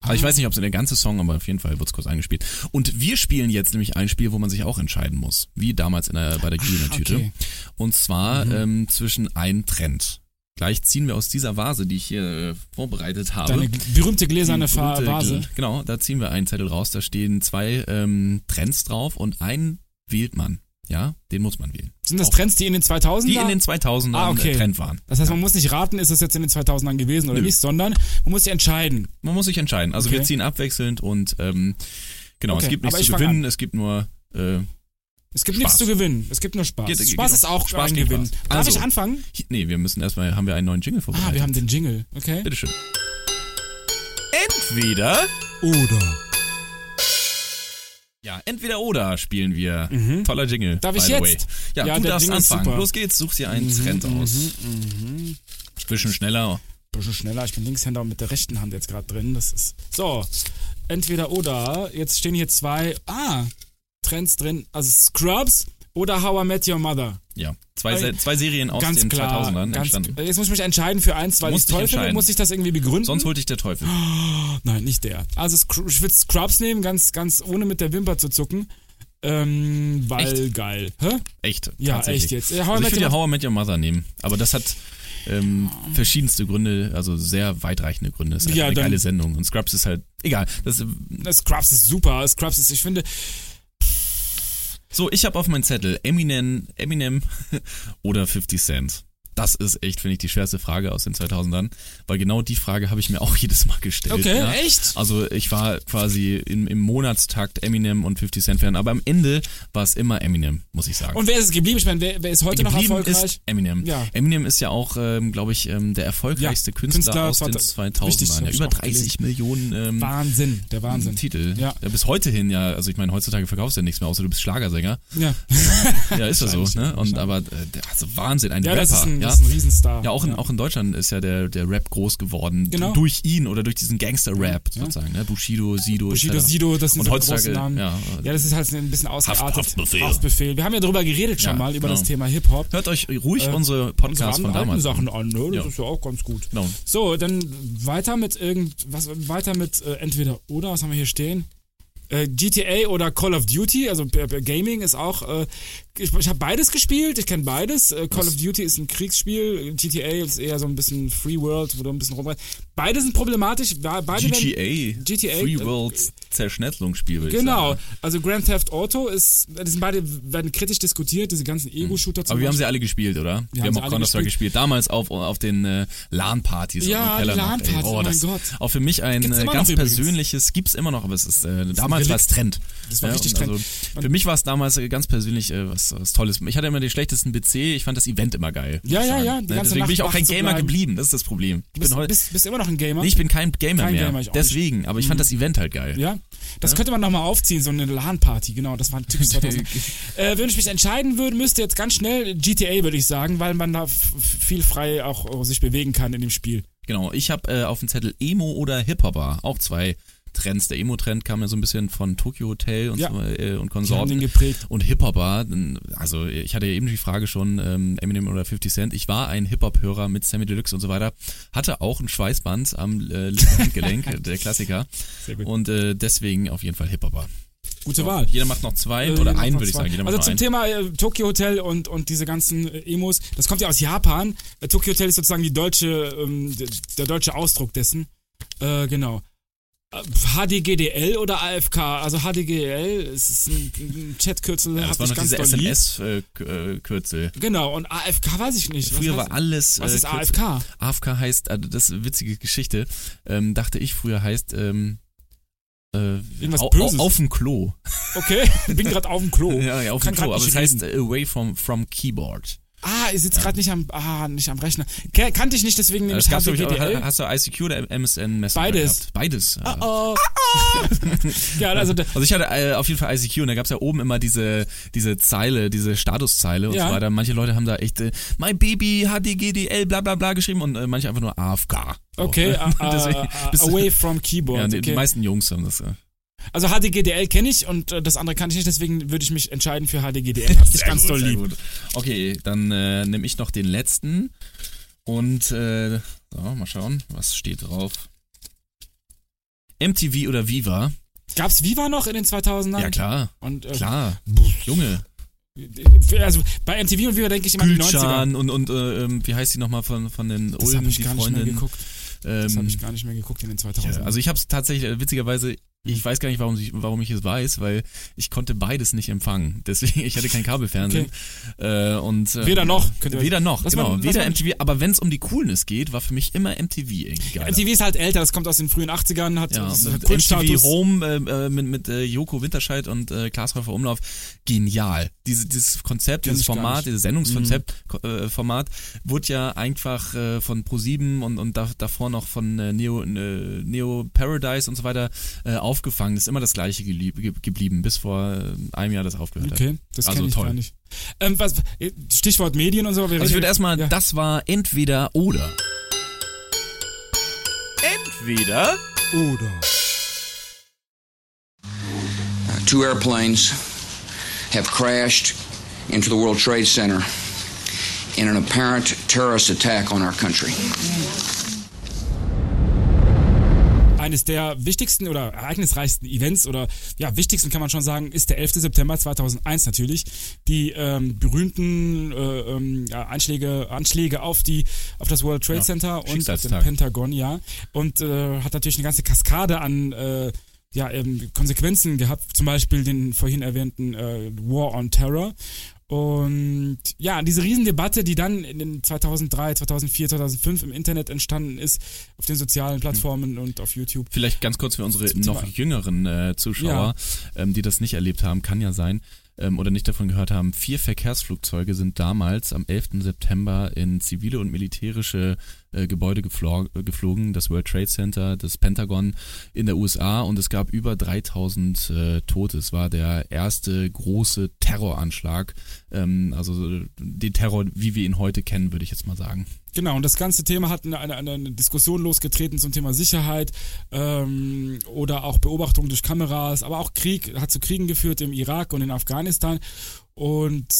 Also ich weiß nicht, ob es der ganze Song, aber auf jeden Fall wird's kurz eingespielt. Und wir spielen jetzt nämlich ein Spiel, wo man sich auch entscheiden muss. Wie damals in der, bei der Junior-Tüte. okay. Und zwar ähm, zwischen einem Trend. Gleich ziehen wir aus dieser Vase, die ich hier äh, vorbereitet habe. Deine berühmte gläserne berühmte Vase. Gl- Genau, da ziehen wir einen Zettel raus. Da stehen zwei ähm, Trends drauf und einen wählt man. Ja, den muss man wählen. Sind das Auch Trends, die in den 2000 Die in den 2000ern Ah, okay. äh, Trend waren. Das heißt, man muss nicht raten, ist es jetzt in den 2000ern gewesen oder Nö. nicht, sondern man muss sich entscheiden. Man muss sich entscheiden. Also Okay. wir ziehen abwechselnd und ähm, genau, Okay, es gibt nichts ich zu gewinnen, es gibt nur äh, Es gibt Spaß. nichts zu gewinnen. Es gibt nur Spaß. Geht- Spaß genau. ist auch Spaß ein Gewinn. Spaß. Darf Also. ich anfangen? Nee, wir müssen erstmal, haben wir einen neuen Jingle vorbereitet. Ah, wir haben den Jingle. Okay. Bitteschön. Entweder Oder. Ja, entweder oder spielen wir. Toller Jingle. Mhm. Darf ich jetzt? Ja, Ja, du darfst Jingle anfangen. Mhm, Los geht's, such dir einen Trend aus. Bisschen schneller. Bisschen schneller. Ich bin Linkshänder und mit der rechten Hand jetzt gerade drin. Das ist. So. Entweder oder. Jetzt stehen hier zwei. Ah. Trends drin. Also Scrubs oder How I Met Your Mother. Ja, zwei, Se- zwei Serien aus ganz den klar. 2000ern ganz, entstanden. jetzt muss ich mich entscheiden für eins, weil ich toll finde. Muss ich das irgendwie begründen? Sonst holt dich der Teufel. [GASPS] Nein, nicht der. Also ich würde Scrubs nehmen, ganz, ganz ohne mit der Wimper zu zucken. Ähm, weil geil. Hä? Echt. Ja, echt jetzt. Ja, I Also ich würde ja How I Met Your Mother nehmen. Aber das hat ähm, verschiedenste Gründe, also sehr weitreichende Gründe. Es ist halt Ja, eine dann- geile Sendung. Und Scrubs ist halt, egal. Das, Scrubs ist super. Scrubs ist, ich finde, so, ich habe auf meinem Zettel Eminem, Eminem [LAUGHS] oder 50 Cent. Das ist echt, finde ich, die schwerste Frage aus den 2000ern, weil genau die Frage habe ich mir [LAUGHS] auch jedes Mal gestellt. Okay, ja. echt? Also ich war quasi im, im Monatstakt Eminem und 50 Cent Fan, aber am Ende war es immer Eminem, muss ich sagen. und wer ist es geblieben? Ich meine, wer, wer ist heute noch Geblieben erfolgreich? ist Eminem. Ja. Eminem ist ja auch, ähm, glaube ich, ähm, der erfolgreichste Ja, Künstler, Künstler aus den zwar- 2000ern. richtig, ja, über auch 30 Millionen ähm, Wahnsinn, der Wahnsinn. Titel. Ja. bis heute hin ja, also ich meine, heutzutage verkaufst du ja nichts mehr, außer du bist Schlagersänger. Ja, Ja, ist ja so, ne? Und aber äh, also Wahnsinn, ein ja Rapper. das, ist ein, ja? das ist ein Riesenstar. ja, auch in, auch in Deutschland ist ja der, der Rap groß geworden. Genau. Durch ihn oder durch diesen Gangster-Rap Ja. sozusagen. Ne? Bushido, Sido, Bushido. Sido, das sind Und so große Namen. ja. Ja, das ist halt ein bisschen ausgeartet. Haftbefehl. Haftbefehl. Wir haben ja darüber geredet schon Ja, mal, über genau. das Thema Hip-Hop. Hört euch ruhig Äh, unsere Unsere Podcasts von damals Sachen an. ne? Das Ja. ist ja auch ganz gut. Genau. So, dann weiter mit irgend, was, weiter mit äh, entweder oder, was haben wir hier stehen? Äh, GTA oder Call of Duty, also Gaming ist auch, äh, ich, ich habe beides gespielt, ich kenne beides. Äh, Call of Duty ist ein Kriegsspiel, GTA ist eher so ein bisschen Free World, wo du ein bisschen rumrennst. Beide sind problematisch. Beide GTA, werden, GTA Free äh, World Zerschnetzelungsspiel, würde ich Genau, also Grand Theft Auto ist, die sind beide werden kritisch diskutiert, diese ganzen Ego-Shooter zum Aber wir haben sie alle gespielt, oder? Wir, haben haben auch alle Counter-Strike gespielt. Damals auf, auf den äh, LAN-Partys. Ja. LAN-Partys, oh mein das, Gott. Auch für mich ein Gibt's äh, ganz persönliches, gibt's immer noch, aber es ist, äh, damals war es Trend. Das war Ja, richtig Trend. Also, für mich war es damals äh, ganz persönlich äh, was, was Tolles. Ich hatte immer den schlechtesten PC, ich fand das Event immer geil. Ja, ja, ja, Deswegen bin ich Nacht auch kein Gamer bleiben. geblieben, das ist das Problem. Ich Du bist, bin heute, bist, bist immer noch ein Gamer? nee, ich bin kein Gamer Kein mehr. Gamer, ich auch nicht. Deswegen, aber ich fand das Event halt geil. Ja, das könnte man nochmal aufziehen, so eine LAN-Party, genau, das war ein typisch [LAUGHS] 2000. äh, wenn ich mich entscheiden würde, müsste jetzt ganz schnell GTA, würde ich sagen, weil man da viel frei auch sich bewegen kann in dem Spiel. Genau, ich habe äh, auf dem Zettel Emo oder Hip-Hopper, auch zwei Trends. Der Emo-Trend kam ja so ein bisschen von Tokyo Hotel und, Ja. so, äh, und Konsorten. geprägt. Und Hip-Hopper, also ich hatte ja eben die Frage schon, ähm, Eminem oder 50 Cent, ich war ein Hip-Hop-Hörer mit Sammy Deluxe und so weiter, hatte auch ein Schweißband am äh, linken Handgelenk, [LAUGHS] der Klassiker. Sehr gut. Und äh, deswegen auf jeden Fall Hip-Hopper. Gute So, Wahl. Jeder macht noch zwei Äh, oder einen, würde ich sagen. Jeder also zum. Thema äh, Tokyo Hotel und, und diese ganzen äh, Emos, das kommt ja aus Japan. Äh, Tokyo Hotel ist sozusagen die deutsche, ähm, der, der deutsche Ausdruck dessen. Äh, genau. HDGDL oder AFK? Also HDGDL ist ein, Chatkürzel, Ja, das war noch ganz diese. SMS-Kürzel. Genau, und AFK weiß ich nicht. Früher war alles. Was äh, ist. AFK? AFK heißt, also das ist eine witzige Geschichte, ähm, dachte ich früher heißt, ähm, äh, Irgendwas Böses. au, auf dem Klo. Okay, ich [LAUGHS] bin gerade auf dem Klo. [LAUGHS] Ja, ja, auf dem Klo. Aber es heißt away from, from keyboard. Ah, ihr sitzt gerade nicht am, ah, nicht am Rechner. Ke- Kannte ich nicht, deswegen nehme ich auch- hast du ICQ oder MSN Messenger Beides. Gehabt? Beides. ja. Oh. [LAUGHS] ja, also Also ich hatte äh, auf jeden Fall ICQ und da gab's ja oben immer diese diese Zeile, diese Statuszeile und Ja. so weiter. Manche Leute haben da echt äh, My Baby HDGDL bla bla bla geschrieben und äh, manche einfach nur AFK. So. Okay, uh, uh, uh, away from keyboard. Ja, die, die okay. meisten Jungs haben das. Äh, Also HDGDL kenne ich und äh, das andere kannte ich nicht, deswegen würde ich mich entscheiden für HDGDL. [LAUGHS] Hab dich ganz doll lieb. gut. Okay, dann äh, nehme ich noch den letzten und äh, so, mal schauen, was steht drauf. MTV oder Viva? Gab's Viva noch in den 2000ern? Ja klar, Und, äh, klar. Junge, für- Also bei MTV und Viva denke ich immer an die 90er. Gülcan und und äh, ähm, wie heißt die nochmal von von den Das Ulmen, habe ich die gar nicht mehr Freundin? geguckt. Das Ähm, habe ich gar nicht mehr geguckt in den 2000ern. ja, also ich habe es tatsächlich äh, witzigerweise ich weiß gar nicht, warum ich, warum ich es weiß, weil ich konnte beides nicht empfangen. [LAUGHS] Deswegen, ich hatte kein Kabelfernsehen. Äh, und, äh, Weder noch, Weder noch, Lass genau. lass weder MTV, aber wenn es um die Coolness geht, war für mich immer MTV irgendwie geil. MTV ist halt älter, das kommt aus den frühen 80ern, hat, Ja, mit. MTV Home äh, äh, mit, mit äh, Joko Winterscheid und äh, Klaas Häufer Umlauf, genial. Diese, dieses Konzept, dieses Format. Mhm. dieses Sendungskonzept, Ko- äh, Format, wurde ja einfach äh, von Pro7 und, und da, davor noch von äh, Neo, äh, Neo Paradise und so weiter äh, aufgefangen. Das ist immer das gleiche geblieben, bis vor äh, einem Jahr das aufgehört hat. Okay, das Also kenne ich toll. gar nicht. Ähm, was, Stichwort Medien und so. Also ich würde erstmal, ja. das war entweder oder. Entweder Oder. two airplanes have crashed into the World Trade Center in an apparent terrorist attack on our country. Eines der wichtigsten oder ereignisreichsten Events oder ja, wichtigsten kann man schon sagen, ist der 11. September 2001 natürlich. Die ähm, berühmten äh, ähm, ja, Anschläge, Anschläge auf, die, auf das World Trade Ja, Center und auf den. Pentagon, ja. Und äh, hat natürlich eine ganze Kaskade an äh, ja, ähm, Konsequenzen gehabt, zum Beispiel den vorhin erwähnten äh, War on Terror. Und ja, diese Riesendebatte, die dann in den 2003, 2004, 2005 im Internet entstanden ist, auf den sozialen Plattformen und auf YouTube. Vielleicht ganz kurz für unsere noch jüngeren äh, Zuschauer, ähm, die das nicht erlebt haben, kann ja sein, ähm, oder nicht davon gehört haben. Vier Verkehrsflugzeuge sind damals am 11. September in zivile und militärische äh, Gebäude geflo äh, geflogen, das World Trade Center, das Pentagon in der USA und es gab über 3000 äh, Tote. Es war der erste große Terroranschlag, ähm, also äh, den Terror, wie wir ihn heute kennen, würde ich jetzt mal sagen. Genau, und das ganze Thema hat eine, eine, eine Diskussion losgetreten zum Thema Sicherheit ähm, oder auch Beobachtung durch Kameras, aber auch Krieg, hat zu Kriegen geführt im Irak und in Afghanistan. Und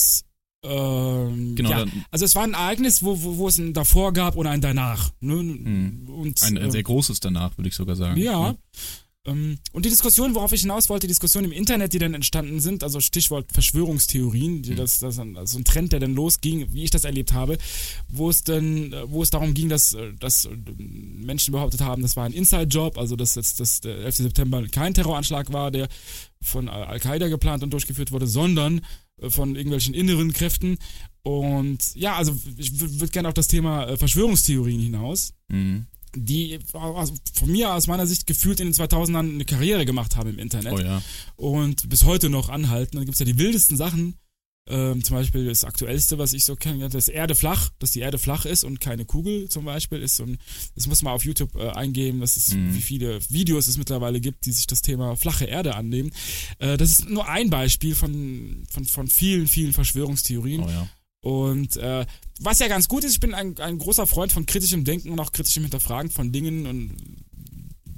ähm, Genau, ja, also es war ein Ereignis, wo, wo, wo es ein davor gab und ein danach. Ne? Und, Ein, ein ähm, sehr großes danach, würde ich sogar sagen. ja. Ne? Ähm, und die Diskussion, worauf ich hinaus wollte, die Diskussion im Internet, die dann entstanden sind, also Stichwort Verschwörungstheorien, die, das, das, also ein Trend, der dann losging, wie ich das erlebt habe, wo es dann, äh, wo es darum ging, dass, äh, dass Menschen behauptet haben, das war ein Inside-Job, also dass jetzt das, der 11. September kein Terroranschlag war, der von Al-Qaida geplant und durchgeführt wurde, sondern äh, von irgendwelchen inneren Kräften. Und ja, also ich würde gerne auf das Thema Verschwörungstheorien hinaus. Mhm die von mir aus meiner Sicht gefühlt in den 2000ern eine Karriere gemacht haben im Internet Oh ja. und bis heute noch anhalten. Da gibt es ja die wildesten Sachen. Ähm, zum Beispiel das aktuellste, was ich so kenne, das Erde flach, dass die Erde flach ist und keine Kugel zum Beispiel ist. Und das muss man auf YouTube äh, eingeben, dass es, Mhm. wie viele Videos es mittlerweile gibt, die sich das Thema flache Erde annehmen. Äh, das ist nur ein Beispiel von, von, von vielen, vielen Verschwörungstheorien. Oh ja. Und äh, was ja ganz gut ist, ich bin ein, ein großer Freund von kritischem Denken und auch kritischem Hinterfragen von Dingen und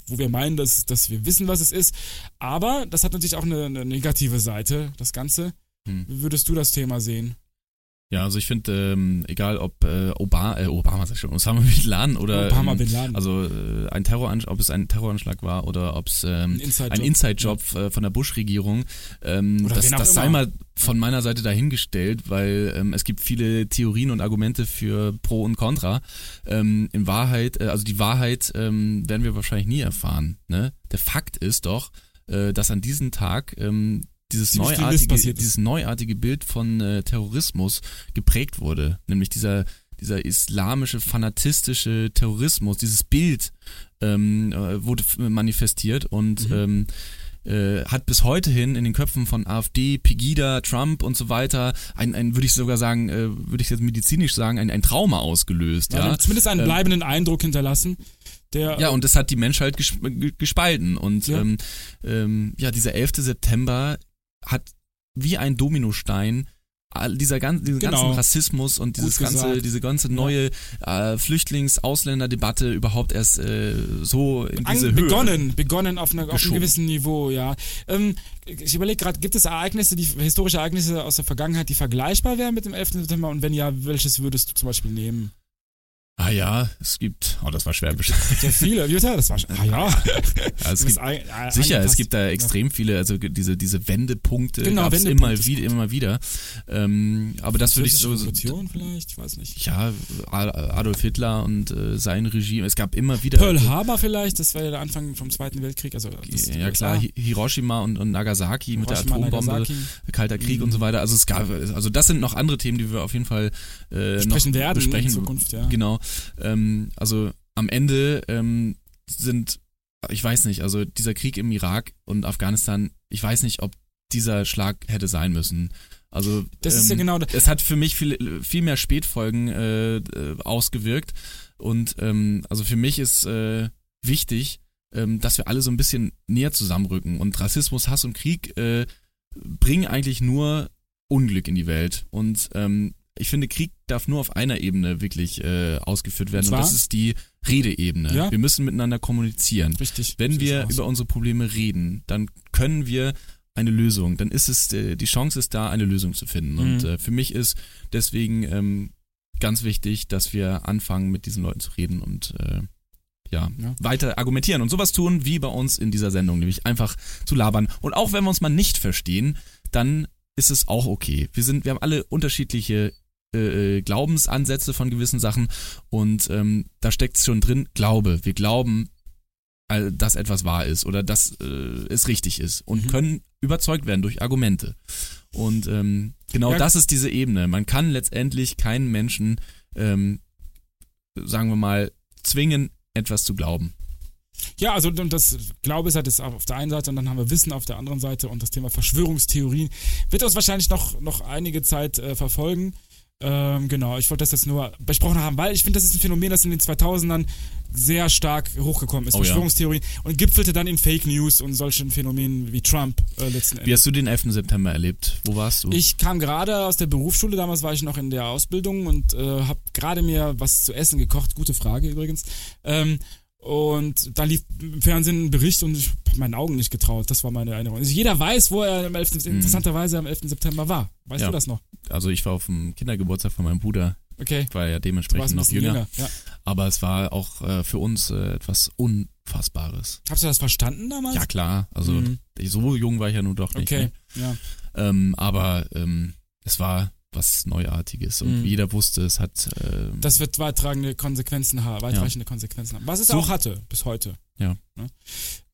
wo wir meinen, dass, dass wir wissen, was es ist. Aber das hat natürlich auch eine, eine negative Seite, das Ganze. Hm. Wie würdest du das Thema sehen? Ja, also ich finde, ähm, egal ob äh, Obama, äh, Obama sag ich schon, Osama Bin Laden oder Obama ähm, Bin Laden. also äh, ein Terroranschlag, ob es ein Terroranschlag war oder ob es ähm, Ein Inside-Job. ein Inside-Job äh, von der Bush-Regierung, ähm, das, das sei mal von meiner Seite dahingestellt, weil ähm, es gibt viele Theorien und Argumente für Pro und Contra. Ähm, in Wahrheit, äh, also die Wahrheit ähm, werden wir wahrscheinlich nie erfahren. Ne? Der Fakt ist doch, äh, dass an diesem Tag ähm, dieses neuartige, dieses neuartige Bild von äh, Terrorismus geprägt wurde, nämlich dieser dieser islamische fanatistische Terrorismus, dieses Bild ähm, äh, wurde manifestiert und ähm, äh, hat bis heute hin in den Köpfen von AfD, Pegida, Trump und so weiter ein, ein würde ich sogar sagen, äh, würde ich jetzt medizinisch sagen, ein, ein Trauma ausgelöst. Ja, Ja, Zumindest einen Ähm, bleibenden Eindruck hinterlassen, der ja, und das hat die Menschheit ges ge- gespalten. Und Ja. ähm, ähm, ja, dieser 11. September hat wie ein Dominostein dieser gan diesen Genau. ganzen Rassismus und dieses ganze, diese ganze neue äh, Flüchtlings-Ausländer-Debatte überhaupt erst äh, so in diese An, Höhe. begonnen, begonnen auf, einer, auf einem gewissen Niveau, ja. Ähm, ich überlege gerade, gibt es Ereignisse, die historische Ereignisse aus der Vergangenheit, die vergleichbar wären mit dem 11. September? Und wenn ja, welches würdest du zum Beispiel nehmen? Ah ja, es gibt, oh, das war schwer bestimmt. Sehr viele, Jutta, das war ah ja. [LAUGHS] Ja, es gibt, ein- ein- sicher, es gibt da extrem viele, also diese, diese Wendepunkte Genau, gab's Wendepunkt immer gut. immer wieder. Ähm, aber das würde ich so, Revolution vielleicht, ich weiß nicht. ja, Adolf Hitler und äh, sein Regime, es gab immer wieder. Pearl Harbor vielleicht, das war ja der Anfang vom Zweiten Weltkrieg. Also das, ja klar, Hi- Hiroshima und, und Nagasaki mit der Hiroshima, Atombombe, Nagasaki. Kalter Krieg Mhm. und so weiter. Also es gab, also das sind noch andere Themen, die wir auf jeden Fall äh, Besprechen werden besprechen. in Zukunft, ja. Genau. Ähm, also am Ende ähm, sind, ich weiß nicht, also dieser Krieg im Irak und Afghanistan, ich weiß nicht, ob dieser Schlag hätte sein müssen. Also Das ist ja genau da- es hat für mich viel, viel mehr Spätfolgen äh, äh, ausgewirkt. Und ähm, also für mich ist äh, wichtig, ähm, dass wir alle so ein bisschen näher zusammenrücken. Und Rassismus, Hass und Krieg äh, bringen eigentlich nur Unglück in die Welt. Und ähm, ich finde, Krieg darf nur auf einer Ebene wirklich äh, ausgeführt werden Und und, das ist die Redeebene. Ja. Wir müssen miteinander kommunizieren. Richtig. Wenn wir über unsere Probleme reden, dann können wir eine Lösung, dann ist es, äh, die Chance ist da, eine Lösung zu finden. Und Mhm. äh, für mich ist deswegen ähm, ganz wichtig, dass wir anfangen, mit diesen Leuten zu reden und äh, ja, Ja. weiter argumentieren und sowas tun, wie bei uns in dieser Sendung, nämlich einfach zu labern. Und auch wenn wir uns mal nicht verstehen, dann ist es auch okay. Wir sind, wir haben alle unterschiedliche äh, Glaubensansätze von gewissen Sachen und ähm, da steckt es schon drin, Glaube. Wir glauben, äh, dass etwas wahr ist oder dass äh, es richtig ist und Mhm. können überzeugt werden durch Argumente. Und ähm, genau Ja. das ist diese Ebene. Man kann letztendlich keinen Menschen, ähm, sagen wir mal, zwingen, etwas zu glauben. Ja, also das Glaube ist halt das auf der einen Seite und dann haben wir Wissen auf der anderen Seite und das Thema Verschwörungstheorien wird uns wahrscheinlich noch, noch einige Zeit äh, verfolgen. Ähm, genau, ich wollte das jetzt nur besprochen haben, weil ich finde, das ist ein Phänomen, das in den 2000ern sehr stark hochgekommen ist. Oh ja. Verschwörungstheorien und gipfelte dann in Fake News und solchen Phänomenen wie Trump äh, letzten Wie Endes. hast du den 11. September erlebt? Wo warst du? Ich kam gerade aus der Berufsschule, damals war ich noch in der Ausbildung und äh, habe gerade mir was zu essen gekocht. Gute Frage übrigens. Ähm, und da lief im Fernsehen ein Bericht und ich habe meinen Augen nicht getraut. Das war meine Erinnerung. Also jeder weiß, wo er am 11. interessanterweise am 11. September war. Weißt Ja. du das noch? also ich war auf dem Kindergeburtstag von meinem Bruder. Okay. Ich war ja dementsprechend noch jünger. jünger. Ja. Aber es war auch äh, für uns äh, etwas un Unfassbares. Hast du das verstanden damals? Ja klar, also Mhm. so jung war ich ja nun doch nicht. Okay, Ne? ja. Ähm, aber ähm, es war was Neuartiges und Mhm. jeder wusste, es hat ähm, Das wird weittragende Konsequenzen haben, weitreichende Konsequenzen haben. Was es So- auch hatte, bis heute. Ja. Ne?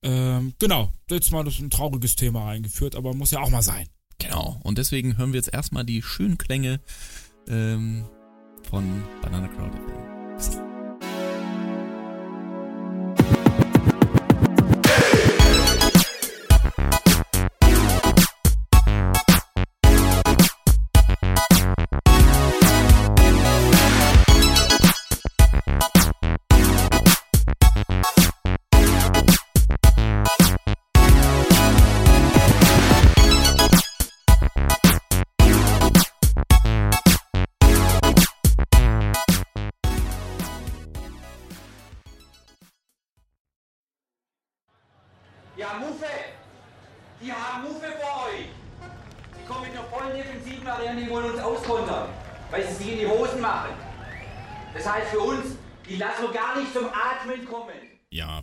Ähm, genau, jetzt mal das ein trauriges Thema eingeführt, aber muss ja auch mal sein. Genau. Und deswegen hören wir jetzt erstmal die schönen Klänge ähm, von Banana Crowd.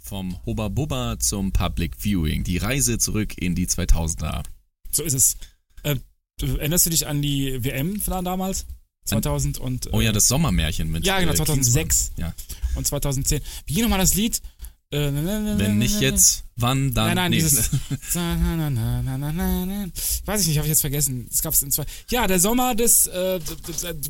Vom Hoba Bubba zum Public Viewing. Die Reise zurück in die 2000er. So ist es. Äh, du- erinnerst du dich an die WM von damals? 2000 und äh, Oh ja, das Sommermärchen mit Ja, genau, äh, 2006 Klinsmann. Ja. und 2010. Wie ging nochmal das Lied? Äh, Wenn nicht jetzt, wann dann? Nein, nein, Nee. dieses. Na. Weiß ich nicht, habe ich jetzt vergessen. Es gab's in zwei. Ja, der Sommer des. Äh,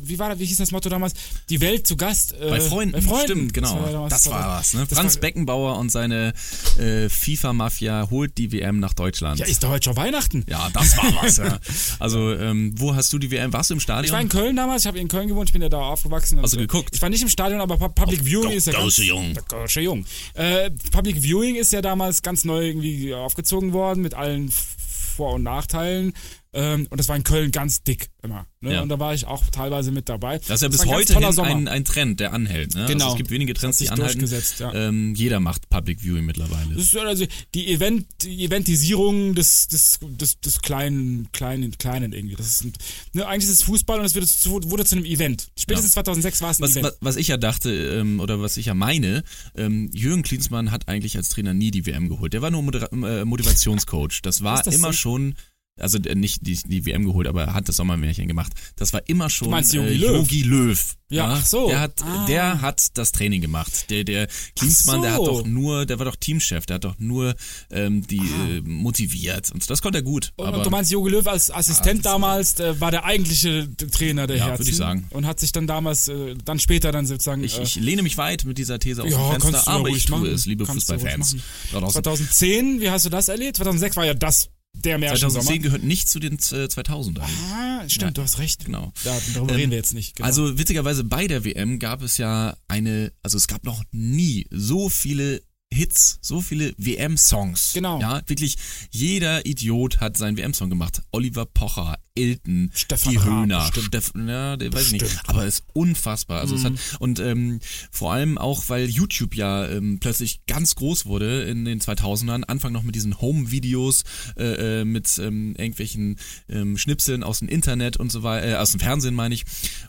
wie war das? Wie hieß das Motto damals? Die Welt zu Gast. Äh, Bei Freunden, Bei Freunden. stimmt, genau. Das war, Das war was, ne? Franz war- Beckenbauer und seine äh, FIFA-Mafia holt die WM nach Deutschland. Ja, ist doch heute schon Weihnachten. Ja, das war was, ja. Also, ähm, wo hast du die WM? Warst du im Stadion? Ich war in Köln damals, ich habe in Köln gewohnt, ich bin ja da aufgewachsen. du so. geguckt? Ich war nicht im Stadion, aber Pu- Public Viewing ist ja ganz, Jung. Jung. Äh, Public Viewing ist ja damals ganz neu irgendwie aufgezogen worden mit allen Vor- und Nachteilen. Ähm, und das war in Köln ganz dick immer. Ne? Ja. Und da war ich auch teilweise mit dabei. Das ist ja bis ein heute ein, ein Trend, der anhält. Ne? Genau. Also es gibt wenige Trends, die anhalten. ja. ähm, jeder macht Public Viewing mittlerweile. Das ist also die Event, die Eventisierung des, des, des, des kleinen, kleinen, kleinen irgendwie. Das ist ein, ne, eigentlich ist es Fußball und es wurde zu, wurde zu einem Event. Spätestens 2006 war es ein was, Event. was, was ich ja dachte, ähm, oder was ich ja meine, ähm, Jürgen Klinsmann hat eigentlich als Trainer nie die WM geholt. Der war nur Modera äh, Motivationscoach. Das war immer so? schon, also äh, nicht die, die WM geholt, aber er hat das Sommermärchen gemacht. Das war immer schon meinst Jogi äh, Löw? Jogi Löw. Ja, ach so. Der hat, Ah. der hat das Training gemacht. Der, der Klinsmann, so. der hat doch nur, der war doch Teamchef, der hat doch nur ähm, die Ah. äh, motiviert. Und das konnte er gut. Und, aber und du meinst, Jogi Löw als Assistent das- damals der war der eigentliche Trainer der Ja, Herzen. würde ich sagen. Und hat sich dann damals, äh, dann später dann sozusagen. ich, äh, ich lehne mich weit mit dieser These aus ja, dem Fenster, ja aber ich tue machen. es, liebe Fußballfans. machen. da draußen. 2010, wie hast du das erlebt? 2006 war ja das der Märchensommer. 2010 gehört nicht zu den äh, 2000ern. Ah, stimmt, Ja. du hast recht. Genau. Ja, darüber Ähm, reden wir jetzt nicht. Genau. Also witzigerweise bei der WM gab es ja eine, also es gab noch nie so viele Hits, so viele WM-Songs. Genau. Ja, wirklich jeder Idiot hat seinen WM-Song gemacht. Oliver Pocher, Elton, Stefan die Höhner. Steff, ja, der weiß ich nicht. Aber es ist unfassbar. Also es hat und ähm, vor allem auch, weil YouTube ja ähm, plötzlich ganz groß wurde in den 2000ern. Anfang noch mit diesen Home-Videos äh, äh, mit ähm, irgendwelchen ähm, Schnipseln aus dem Internet und so weiter, äh, aus dem Fernsehen meine ich.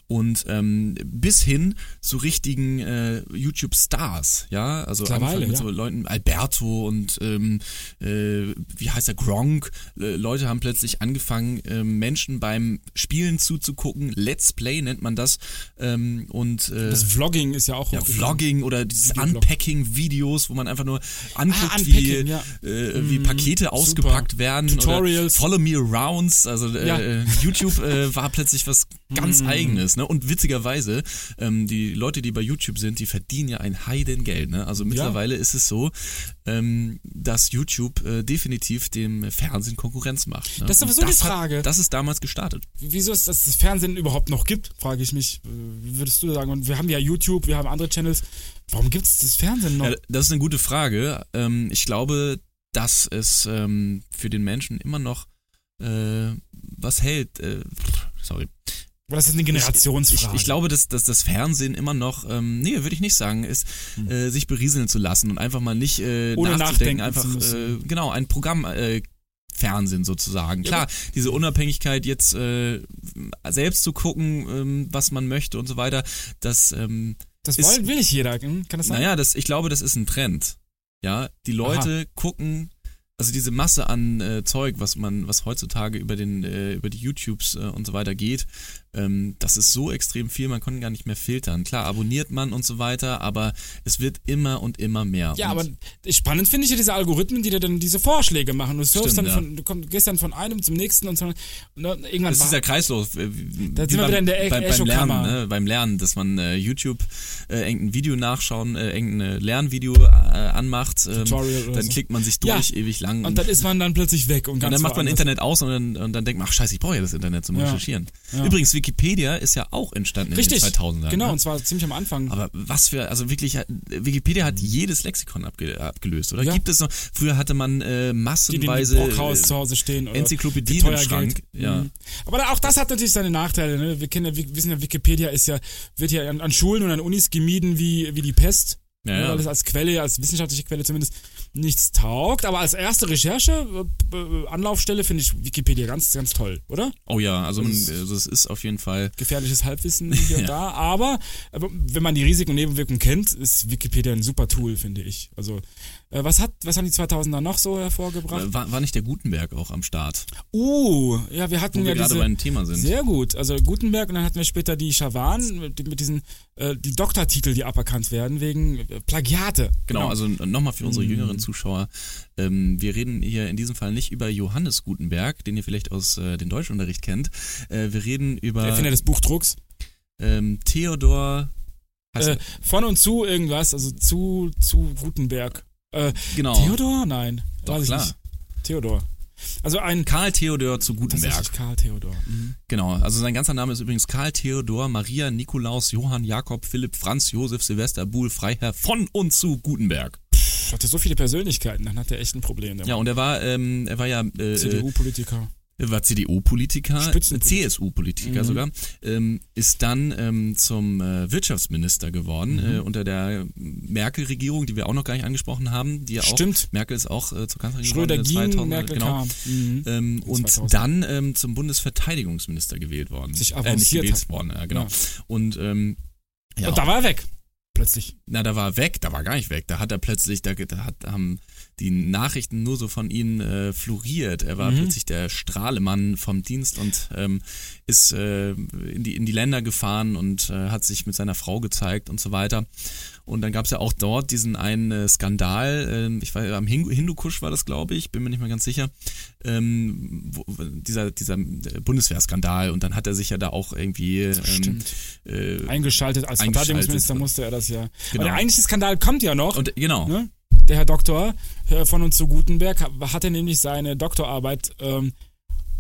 Und ähm, bis hin zu richtigen äh, YouTube-Stars, ja, also angefangen mit ja. so Leuten, Alberto und ähm, äh, wie heißt der Gronk, äh, Leute haben plötzlich angefangen, ähm, Menschen beim Spielen zuzugucken, Let's Play nennt man das ähm, und äh, das Vlogging ist ja auch ja. Vlogging oder dieses. Unpacking-Videos, wo man einfach nur anguckt, Ah, wie, ja. äh, wie Mm, Pakete super. ausgepackt werden. Tutorials. Oder Follow me arounds. Also äh, Ja. äh, [LAUGHS] YouTube äh, war plötzlich was ganz Mm. eigenes. Ne? Und witzigerweise, ähm, die Leute, die bei YouTube sind, die verdienen ja ein Heidengeld. Ne? Also mittlerweile ist es so, ähm, dass YouTube äh, definitiv dem Fernsehen Konkurrenz macht. Ne? Das ist sowieso die das Frage. Hat, das ist damals gestartet. Wieso ist das, das Fernsehen überhaupt noch gibt, frage ich mich. Äh, Wie würdest du sagen? Und wir haben ja YouTube, wir haben andere Channels. Warum gibt es das Fernsehen noch? Ja, das ist eine gute Frage. Ähm, ich glaube, dass es ähm, für den Menschen immer noch äh, was hält. Äh, sorry. Oder ist das eine Ich, Generationsfrage? ich glaube, dass, dass das Fernsehen immer noch, ähm, nee, würde ich nicht sagen, ist, äh, sich berieseln zu lassen und einfach mal nicht äh, Hm. Ohne nachzudenken, nachdenken einfach äh, genau ein Programm äh, Fernsehen sozusagen. Klar, diese Unabhängigkeit jetzt äh, selbst zu gucken, ähm, was man möchte und so weiter, das ähm, das ist- wollen, will nicht jeder. hm? Kann das sein? naja, das, ich glaube, das ist ein Trend. Ja, die Leute gucken, also diese Masse an äh, Zeug, was man, was heutzutage über den, äh, über die YouTubes äh, und so weiter geht, ähm, das ist so extrem viel, man kann gar nicht mehr filtern. Klar, abonniert man und so weiter, aber es wird immer und immer mehr. Ja, und aber spannend finde ich ja diese Algorithmen, die dir dann diese Vorschläge machen. Du surfst Stimmt, dann von, du komm, gehst dann von einem zum nächsten und, so, und irgendwann Das ist war- dieser Kreislauf. äh, wie- Da wie sind wir wieder in der E- beim, beim. Lernen, ne? beim Lernen, dass man äh, YouTube äh, irgendein Video nachschauen, äh, irgendein Lernvideo äh, anmacht, ähm, Tutorial oder dann so. klickt man sich durch Ja. ewig lang und dann ist man dann plötzlich weg und, und ganz dann macht man woanders. Internet aus und dann, und dann denkt man, ach scheiße, ich brauche ja das Internet zum Ja. Recherchieren. Ja. Übrigens, Wikipedia ist ja auch entstanden Richtig, in den 2000ern. genau, ne? und zwar ziemlich am Anfang. Aber was für, also wirklich, äh, Wikipedia hat jedes Lexikon abge, abgelöst, oder? Ja. Gibt es noch, früher hatte man äh, die, die massenweise Brockhaus zu Hause stehen. Oder Enzyklopädien im Schrank. Geld. Ja. Mhm. Aber auch das hat natürlich seine Nachteile. Ne? Wir kennen ja, wir wissen ja, Wikipedia ist ja, wird ja an, an Schulen und an Unis gemieden wie, wie die Pest. Ja, ja. Weil es als Quelle, als wissenschaftliche Quelle zumindest nichts taugt. Aber als erste Recherche, äh, äh, Anlaufstelle finde ich Wikipedia ganz, ganz toll, oder? Oh ja, also, man, also es ist auf jeden Fall gefährliches Halbwissen hier [LAUGHS] und da. Aber, aber wenn man die Risiken und Nebenwirkungen kennt, ist Wikipedia ein super Tool, finde ich. Also, äh, was hat, was haben die 2000er noch so hervorgebracht? Äh, War, war nicht der Gutenberg auch am Start? Uh, ja, wir hatten Wo wir ja gerade diese, beim Thema sind. Sehr gut. Also Gutenberg und dann hatten wir später die Schawan mit, mit diesen äh, die Doktortitel, die aberkannt werden wegen äh, Plagiate. Genau, also nochmal für Mhm. unsere jüngeren Zuschauer. Ähm, wir reden hier in diesem Fall nicht über Johannes Gutenberg, den ihr vielleicht aus äh, dem Deutschunterricht kennt. Äh, wir reden über der Erfinder des Buchdrucks. ähm, Theodor. Äh, von und zu irgendwas, also zu zu Gutenberg. Äh, genau. Theodor? Nein, Doch, weiß ich klar. nicht. Theodor. Also ein Karl Theodor zu Gutenberg. Karl Theodor. Mhm. Genau, also sein ganzer Name ist übrigens Karl Theodor Maria Nikolaus Johann Jakob Philipp Franz Josef Silvester Buhl Freiherr von und zu Gutenberg. Pff, hatte so viele Persönlichkeiten, dann hat er echt ein Problem. Ja, Mann. und er war, ähm, er war ja äh, CDU-Politiker. Er war CDU-Politiker. CSU-Politiker Mhm. sogar, ähm, ist dann ähm, zum äh, Wirtschaftsminister geworden Mhm. äh, unter der Merkel-Regierung, die wir auch noch gar nicht angesprochen haben. Die ja auch, Stimmt. Merkel ist auch äh, zur Kanzlerin Schröder geworden. ging, 2000, Merkel genau. Mhm. Ähm, und 2000. dann ähm, zum Bundesverteidigungsminister gewählt worden. Sich äh, nicht avanciert gewählt hat. worden, ja, genau. Ja. Und ähm, ja, Und da war er weg. Plötzlich. na, da war er weg, da war gar nicht weg. Da hat er plötzlich, da, da hat, haben die Nachrichten nur so von ihm äh, floriert. Er war Mhm. plötzlich der Strahlemann vom Dienst und ähm, ist äh, in, die, in die Länder gefahren und äh, hat sich mit seiner Frau gezeigt und so weiter. Und dann gab es ja auch dort diesen einen äh, Skandal, ähm, ich weiß, am Hindu- Hindukusch war das, glaube ich, bin mir nicht mehr ganz sicher, ähm, wo, dieser, dieser äh, Bundeswehrskandal und dann hat er sich ja da auch irgendwie ähm, äh, Eingeschaltet. Als eingeschaltet. Verteidigungsminister musste er das ja. Genau. Aber der eigentliche Skandal kommt ja noch. und genau. ne? Der Herr Doktor äh, von uns zu Gutenberg ha- hatte nämlich seine Doktorarbeit ähm,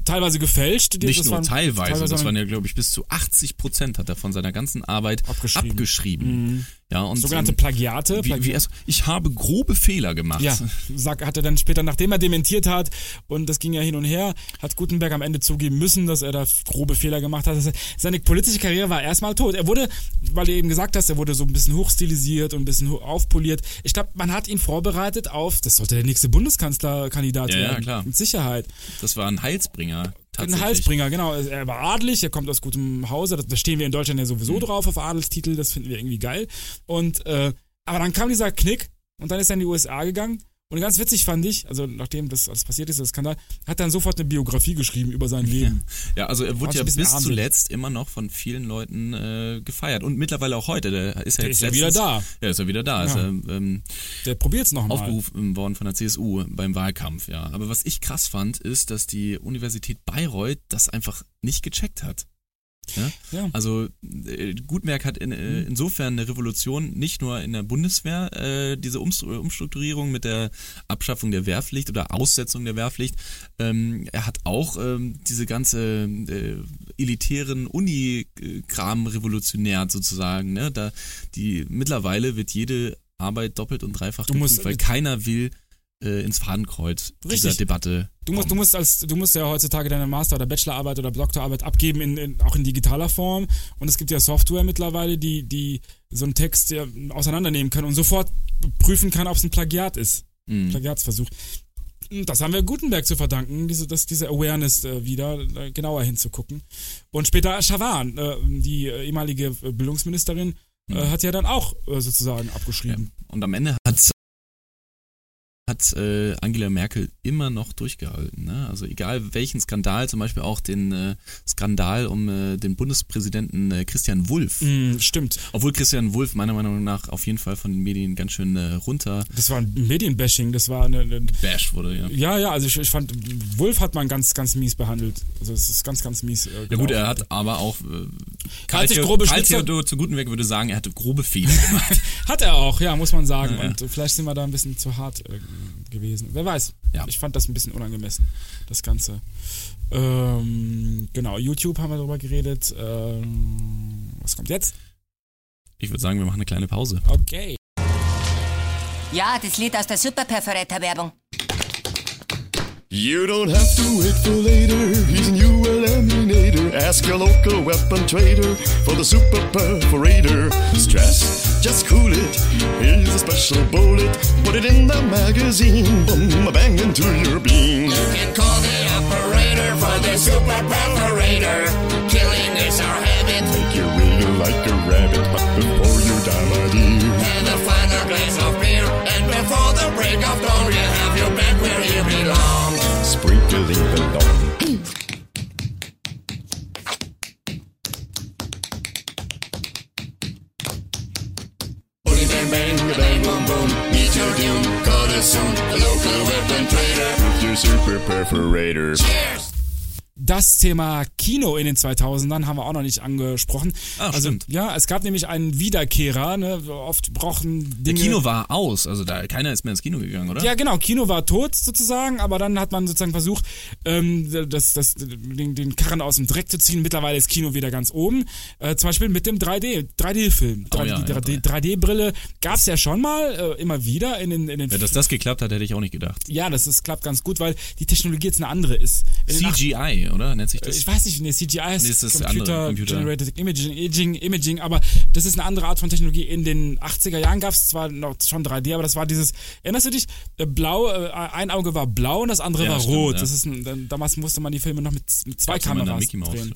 teilweise gefälscht. Die- Nicht das nur waren- teilweise, das waren- waren ja, glaube ich, bis zu 80 Prozent hat er von seiner ganzen Arbeit Abgeschrieben. abgeschrieben. Mhm. Ja, und sogenannte ähm, Plagiate. wie, Plagi- wie erst, ich habe grobe Fehler gemacht. Ja, sag, hat er dann später, nachdem er dementiert hat, und das ging ja hin und her, hat Gutenberg am Ende zugeben müssen, dass er da grobe Fehler gemacht hat. Seine politische Karriere war erstmal tot. Er wurde, weil du eben gesagt hast, er wurde so ein bisschen hochstilisiert und ein bisschen aufpoliert. Ich glaube, man hat ihn vorbereitet auf, das sollte der nächste Bundeskanzlerkandidat Ja, ja, werden. klar. Mit Sicherheit. Das war ein Heilsbringer. Ein Halsbringer, genau. Er war adelig, er kommt aus gutem Hause. Da stehen wir in Deutschland ja sowieso Mhm. drauf auf Adelstitel. Das finden wir irgendwie geil. Und äh, aber dann kam dieser Knick und dann ist er in die USA gegangen. Und ganz witzig fand ich, also nachdem das alles passiert ist, der Skandal, hat er dann sofort eine Biografie geschrieben über sein Leben. [LAUGHS] Ja, also er wurde ja bis armselig. zuletzt immer noch von vielen Leuten äh, gefeiert. Und mittlerweile auch heute. Der ist ja Der jetzt ist ja letztens, wieder da. Ja, ist ja wieder da. Ist Ja. ja, ähm, Der probiert's nochmal. aufgerufen worden von der CSU beim Wahlkampf, ja. Aber was ich krass fand, ist, dass die Universität Bayreuth das einfach nicht gecheckt hat. Ja? Ja. Also äh, Gutenberg hat in, äh, insofern eine Revolution nicht nur in der Bundeswehr, äh, diese Umstru- Umstrukturierung mit der Abschaffung der Wehrpflicht oder Aussetzung der Wehrpflicht, ähm, er hat auch ähm, diese ganze äh, elitären Uni-Kram revolutionärt sozusagen. Ne? Da die mittlerweile wird jede Arbeit doppelt und dreifach Du musst- geprüft, weil keiner will äh, ins Fadenkreuz dieser Richtig. Debatte. Du musst, du musst als, du musst ja heutzutage deine Master- oder Bachelorarbeit oder Doktorarbeit abgeben, in, in, auch in digitaler Form. Und es gibt ja Software mittlerweile, die, die so einen Text ja, auseinandernehmen kann und sofort prüfen kann, ob es ein Plagiat ist. Mhm. Plagiatsversuch. Das haben wir Gutenberg zu verdanken, diese, das, diese Awareness äh, wieder äh, genauer hinzugucken. Und später Schawan, äh, die ehemalige Bildungsministerin, äh, hat ja dann auch äh, sozusagen abgeschrieben. Und am Ende hat hat äh, Angela Merkel immer noch durchgehalten. Ne? Also egal welchen Skandal, zum Beispiel auch den äh, Skandal um äh, den Bundespräsidenten äh, Christian Wulff. Mm, stimmt. Obwohl Christian Wulff meiner Meinung nach auf jeden Fall von den Medien ganz schön äh, runter Das war ein Medienbashing, das war eine, eine bash wurde, ja. ja, ja, also ich, ich fand, Wolf hat man ganz, ganz mies behandelt. Also es ist ganz, ganz mies. Äh, Ja gut, er hat aber auch äh, Theo- grobe Karl Theodor zu Gutenberg würde sagen, er hatte grobe Fehler gemacht. [LAUGHS] Hat er auch, ja, muss man sagen. Ja, ja. Und vielleicht sind wir da ein bisschen zu hart äh, gewesen. Wer weiß. Ja. Ich fand das ein bisschen unangemessen, das Ganze. Ähm, genau, YouTube haben wir darüber geredet. Ähm, was kommt jetzt? ich würde sagen, wir machen eine kleine Pause. Okay. Ja, das Lied aus der Superperforator-Werbung. You don't have to wait for later. He's a new eliminator. Ask your local weapon trader for the super perforator. Stress? Just cool it. Here's a special bullet. Put it in the magazine. Boom, bang into your bean. You can call the operator for the super perforator. Killing is our habit. Make you wriggle like a rabbit. But before you die, my dear. Bang bang, boom boom. Meet your tune. Call us soon. A local weapon trader. With your super perforator. Cheers. Das Thema Kino in den 2000ern haben wir auch noch nicht angesprochen. Ah, also, stimmt. ja, es gab nämlich einen Wiederkehrer. Ne? Oft brauchen Der Dinge. Kino war aus, also da keiner ist mehr ins Kino gegangen, oder? Ja, genau, Kino war tot sozusagen, aber dann hat man sozusagen versucht, ähm, das, das, den, den Karren aus dem Dreck zu ziehen. Mittlerweile ist Kino wieder ganz oben. Äh, zum Beispiel mit dem 3D, 3D-Film. Oh ja, die ja, 3D 3D-Brille gab's ja schon mal, äh, immer wieder in den, in den Ja, dass das geklappt hat, hätte ich auch nicht gedacht. ja, das ist, klappt ganz gut, weil die Technologie jetzt eine andere ist. In CGI, oder? Nennt sich das? Ich weiß nicht, nee, CGI ist, Nee, ist das Computer, andere, Computer. Generated Imaging, Imaging, Imaging, aber das ist eine andere Art von Technologie. In den 80er Jahren gab es zwar noch schon 3D, aber das war dieses, erinnerst du dich, Äh, blau, äh, ein Auge war blau und das andere Ja, war stimmt, rot. ja. Das ist ein, damals musste man die Filme noch mit, mit zwei Kameras drehen.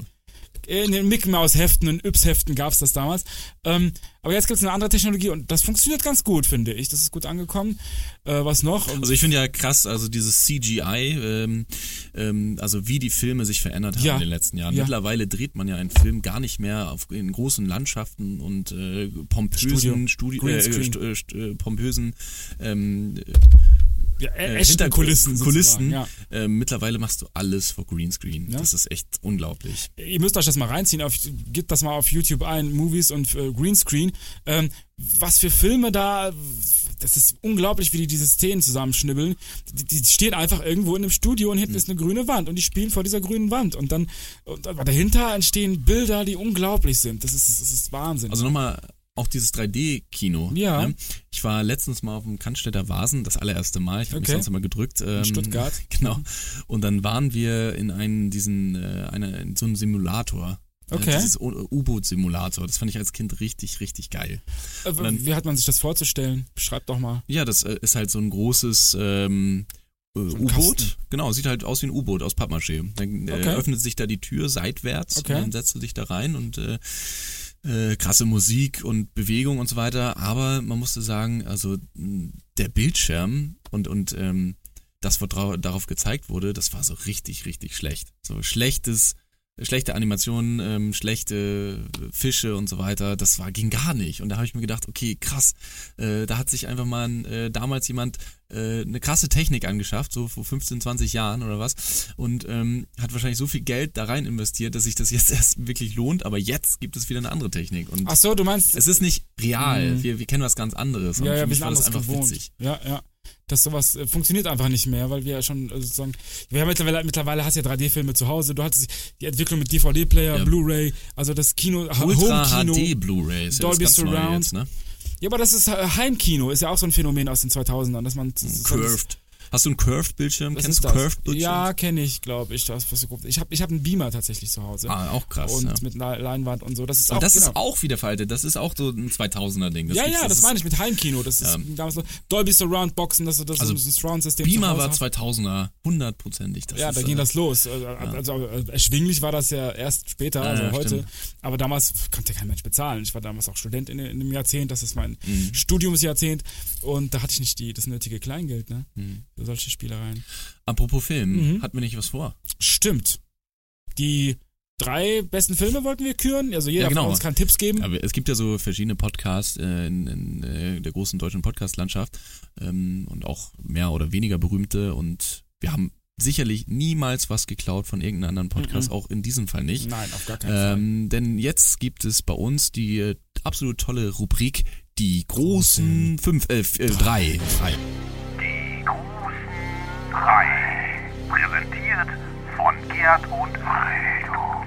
In den Mickey Mouse Heften und Yps Heften gab's das damals. Ähm, aber jetzt gibt's eine andere Technologie und das funktioniert ganz gut, finde ich. Das ist gut angekommen. Äh, was noch? Also ich finde ja krass, also dieses CGI, ähm, ähm, also wie die Filme sich verändert haben Ja. in den letzten Jahren. Ja. Mittlerweile dreht man ja einen Film gar nicht mehr auf, in großen Landschaften und äh, pompösen, Studi äh, st äh, st äh, pompösen ähm, ja, äh, Hintergrund- Kulissen. Kulissen. Ja. Ähm, mittlerweile machst du alles vor Greenscreen. Ja. Das ist echt unglaublich. ihr müsst euch das mal reinziehen, auf, gebt das mal auf YouTube ein, Movies und äh, Greenscreen. Ähm, was für Filme da, das ist unglaublich, wie die diese Szenen zusammenschnibbeln. Die, die stehen einfach irgendwo in einem Studio und hinten Hm. ist eine grüne Wand und die spielen vor dieser grünen Wand und dann, und, aber dahinter entstehen Bilder, die unglaublich sind. Das ist, das ist Wahnsinn. Also nochmal auch dieses 3D-Kino. Ja. Ne? Ich war letztens mal auf dem Cannstätter Vasen, das allererste Mal. Ich habe mich Okay. sonst immer gedrückt. Ähm, Stuttgart. [LAUGHS] Genau. Und dann waren wir in einen, diesen, äh, eine, in so einem Simulator. Äh, Okay. Dieses U-Boot-Simulator. Das fand ich als Kind richtig, richtig geil. Äh, dann- wie hat man sich das vorzustellen? Beschreibt doch mal. Ja, das äh, ist halt so ein großes ähm, äh, ein U-Boot. Genau, sieht halt aus wie ein U-Boot aus Pappmaché. Dann äh, Okay. öffnet sich da die Tür seitwärts Okay. und dann setzt du dich da rein und äh, äh, krasse Musik und Bewegung und so weiter. Aber man musste sagen, also der Bildschirm und und ähm, das, was darauf gezeigt wurde, das war so richtig, richtig schlecht. So schlechtes schlechte Animationen, ähm, schlechte Fische und so weiter, das war ging gar nicht. Und da habe ich mir gedacht, okay, krass, äh, da hat sich einfach mal äh, damals jemand äh, eine krasse Technik angeschafft, so vor 15, 20 Jahren oder was, und ähm, hat wahrscheinlich so viel Geld da rein investiert, dass sich das jetzt [LAUGHS] erst wirklich lohnt. Aber jetzt gibt es wieder eine andere Technik. Und Ach so, du meinst. es ist nicht real. Mhm. Wir, wir kennen was ganz anderes. Und Ja, für ja, wir mich sind war das einfach gewohnt. witzig. Ja, ja. Das sowas äh, funktioniert einfach nicht mehr, weil wir ja schon äh, sozusagen, wir haben mittlerweile, mittlerweile hast du ja 3D-Filme zu Hause, du hattest die Entwicklung mit DVD-Player, Ja. Blu-ray, also das Kino, Ultra Home-Kino. HD Blu-ray ja Dolby Surround. jetzt, ne? Ja, aber das ist äh, Heimkino, ist ja auch so ein Phänomen aus den 2000ern, dass man sozusagen- Curved. Hast du einen Curved-Bildschirm? Kennst du das? Curved-Bildschirm? Ja, kenne ich, glaube ich. Das, was du. Ich habe ich hab einen Beamer tatsächlich zu Hause. Ah, auch krass. Und ja. mit Le- Leinwand und so. Das ist Und auch, das genau. ist auch wieder veraltet. Das ist auch so ein 2000er-Ding. ja, ja, das, ist- meine ich mit Heimkino. Das ist Ja. damals so Dolby Surround Boxen, das, das Also ist ein Surround-System. Beamer war hast. 2000er, hundertprozentig. Das ja, ist, da ging äh, das los. Also, also äh, erschwinglich war das ja erst später, Ja, also ja, heute. stimmt. Aber damals konnte kein Mensch bezahlen. Ich war damals auch Student in, in dem Jahrzehnt, das ist mein Mhm. Studiumsjahrzehnt. Und da hatte ich nicht die, das nötige Kleingeld, ne? Mhm. Solche Spielereien. Apropos Film, Mhm. hat mir nicht was vor. Stimmt. Die drei besten Filme wollten wir küren. Also jeder Ja, genau. von uns kann Tipps geben. Aber es gibt ja so verschiedene Podcasts äh, in, in äh, der großen deutschen Podcast-Landschaft ähm, und auch mehr oder weniger berühmte und wir haben sicherlich niemals was geklaut von irgendeinem anderen Podcast, Mhm. auch in diesem Fall nicht. Nein, auf gar keinen Fall. Ähm, denn jetzt gibt es bei uns die äh, absolut tolle Rubrik, die großen fünf, äh, f- äh, drei. drei. Drei. Präsentiert von Gerd und Aldo.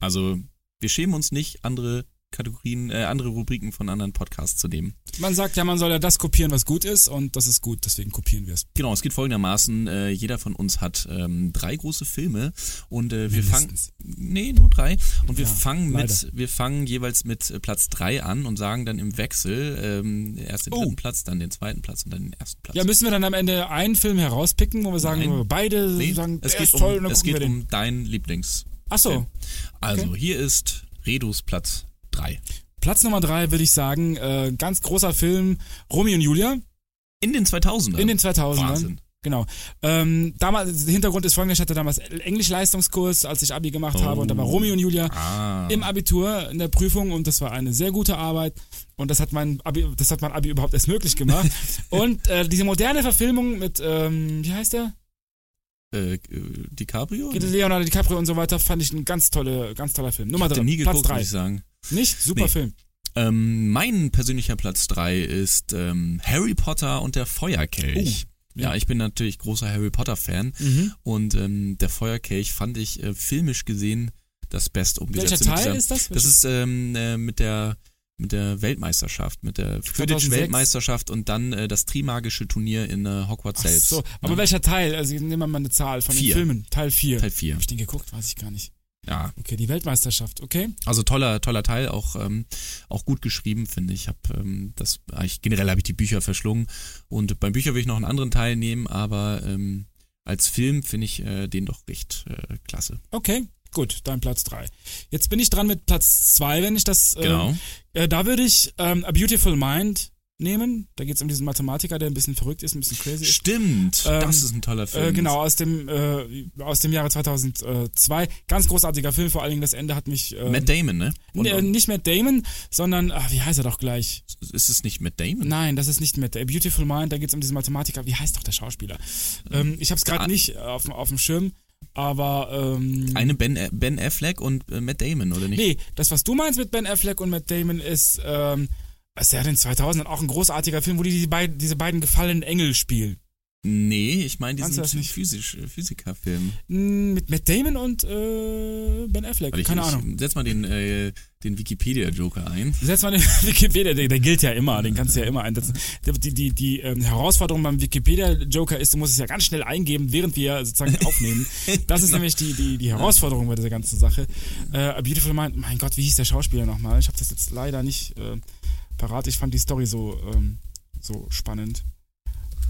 Also wir schämen uns nicht, andere Kategorien, äh, andere Rubriken von anderen Podcasts zu nehmen. Man sagt ja, man soll ja das kopieren, was gut ist. Und das ist gut, deswegen kopieren wir es. Genau, es geht folgendermaßen, äh, jeder von uns hat ähm, drei große Filme und äh, wir fangen nee, nur drei und wir Ja, fangen mit leider. wir fangen jeweils mit äh, Platz drei an und sagen dann im Wechsel ähm, erst den Oh. dritten Platz, dann den zweiten Platz und dann den ersten Platz. Ja, müssen wir dann am Ende einen Film herauspicken, wo wir sagen, Nein. beide Nee, sagen, es geht toll, um dann es geht um deinen Lieblings. Ach so. Also Okay. hier ist Redus Platz drei. Platz Nummer drei würde ich sagen, äh, ganz großer Film, Romeo und Julia. In den 2000ern. In den 2000ern. Wahnsinn. Genau. Ähm, damals, Hintergrund ist folgender, ich hatte damals Englischleistungskurs, als ich Abi gemacht Oh. habe und da war Romeo und Julia Ah. im Abitur in der Prüfung und das war eine sehr gute Arbeit und das hat mein Abi, das hat mein Abi überhaupt erst möglich gemacht. [LAUGHS] und äh, diese moderne Verfilmung mit, ähm, wie heißt der? Äh, äh, DiCaprio? Leonardo DiCaprio und so weiter fand ich ein ganz tolle, ganz toller Film. Nummer ich drei, nie Platz geguckt, drei. muss ich sagen. Nicht? Super Nee. Film. Ähm, mein persönlicher Platz drei ist ähm, Harry Potter und der Feuerkelch. Oh, ja. ich bin natürlich großer Harry Potter Fan Mhm. und ähm, der Feuerkelch fand ich äh, filmisch gesehen das Beste umgesetzt. Welcher Teil dieser- ist das? Das ist ähm, äh, mit der mit der Weltmeisterschaft, mit der 2006. Quidditch-Weltmeisterschaft und dann äh, das Trimagische Turnier in äh, Hogwarts Ach selbst. so, aber Ja. welcher Teil? Also nehmen wir mal eine Zahl von Vier. den Filmen. Teil 4. Teil 4. Hab ich den geguckt? Weiß ich gar nicht. Ja, Okay, die Weltmeisterschaft, okay. Also toller, toller Teil, auch, ähm, auch gut geschrieben, finde ich. Hab, ähm, das, ich generell habe ich die Bücher verschlungen und beim Bücher will ich noch einen anderen Teil nehmen, aber ähm, als Film finde ich äh, den doch recht äh, klasse. Okay, gut, dein Platz 3. Jetzt bin ich dran mit Platz 2, wenn ich das. Äh, Genau. Äh, da würde ich ähm, A Beautiful Mind nehmen. Da geht es um diesen Mathematiker, der ein bisschen verrückt ist, ein bisschen crazy ist. Stimmt, Ähm, das ist ein toller Film. Äh, genau, aus dem, äh, aus dem Jahre 2002. Ganz großartiger Film, vor allen Dingen das Ende hat mich. Ähm, Matt Damon, ne? Und, nee, nicht Matt Damon, sondern, ach, wie heißt er doch gleich? ist es nicht Matt Damon? Nein, das ist nicht Matt. A Beautiful Mind, da geht es um diesen Mathematiker. Wie heißt doch der Schauspieler? Ähm, ich habe es gerade Ah. nicht auf, dem- auf dem Schirm, aber. Ähm, Eine ben, ben Affleck und äh, Matt Damon, oder nicht? Nee, das, was du meinst mit Ben Affleck und Matt Damon, ist, ähm, ist ja in den 2000ern auch ein großartiger Film, wo die, die beid, diese beiden gefallenen Engel spielen. Nee, ich meine Meinst du diesen? Physisch, äh, Physikerfilm. Mm, Mit Matt Damon und äh, Ben Affleck. Ich, Keine ich, Ahnung. Setz mal den, äh, den Wikipedia-Joker ein. Setz mal den [LAUGHS] Wikipedia, der, der gilt ja immer, den kannst du ja immer einsetzen. Die, die, die, die ähm, Herausforderung beim Wikipedia-Joker ist, du musst es ja ganz schnell eingeben, während wir sozusagen [LAUGHS] aufnehmen. Das ist nämlich die, die, die Herausforderung bei dieser ganzen Sache. Äh, A Beautiful Mind, mein Gott, wie hieß der Schauspieler nochmal? Ich habe das jetzt leider nicht äh, parat. Ich fand die Story so, ähm, so spannend.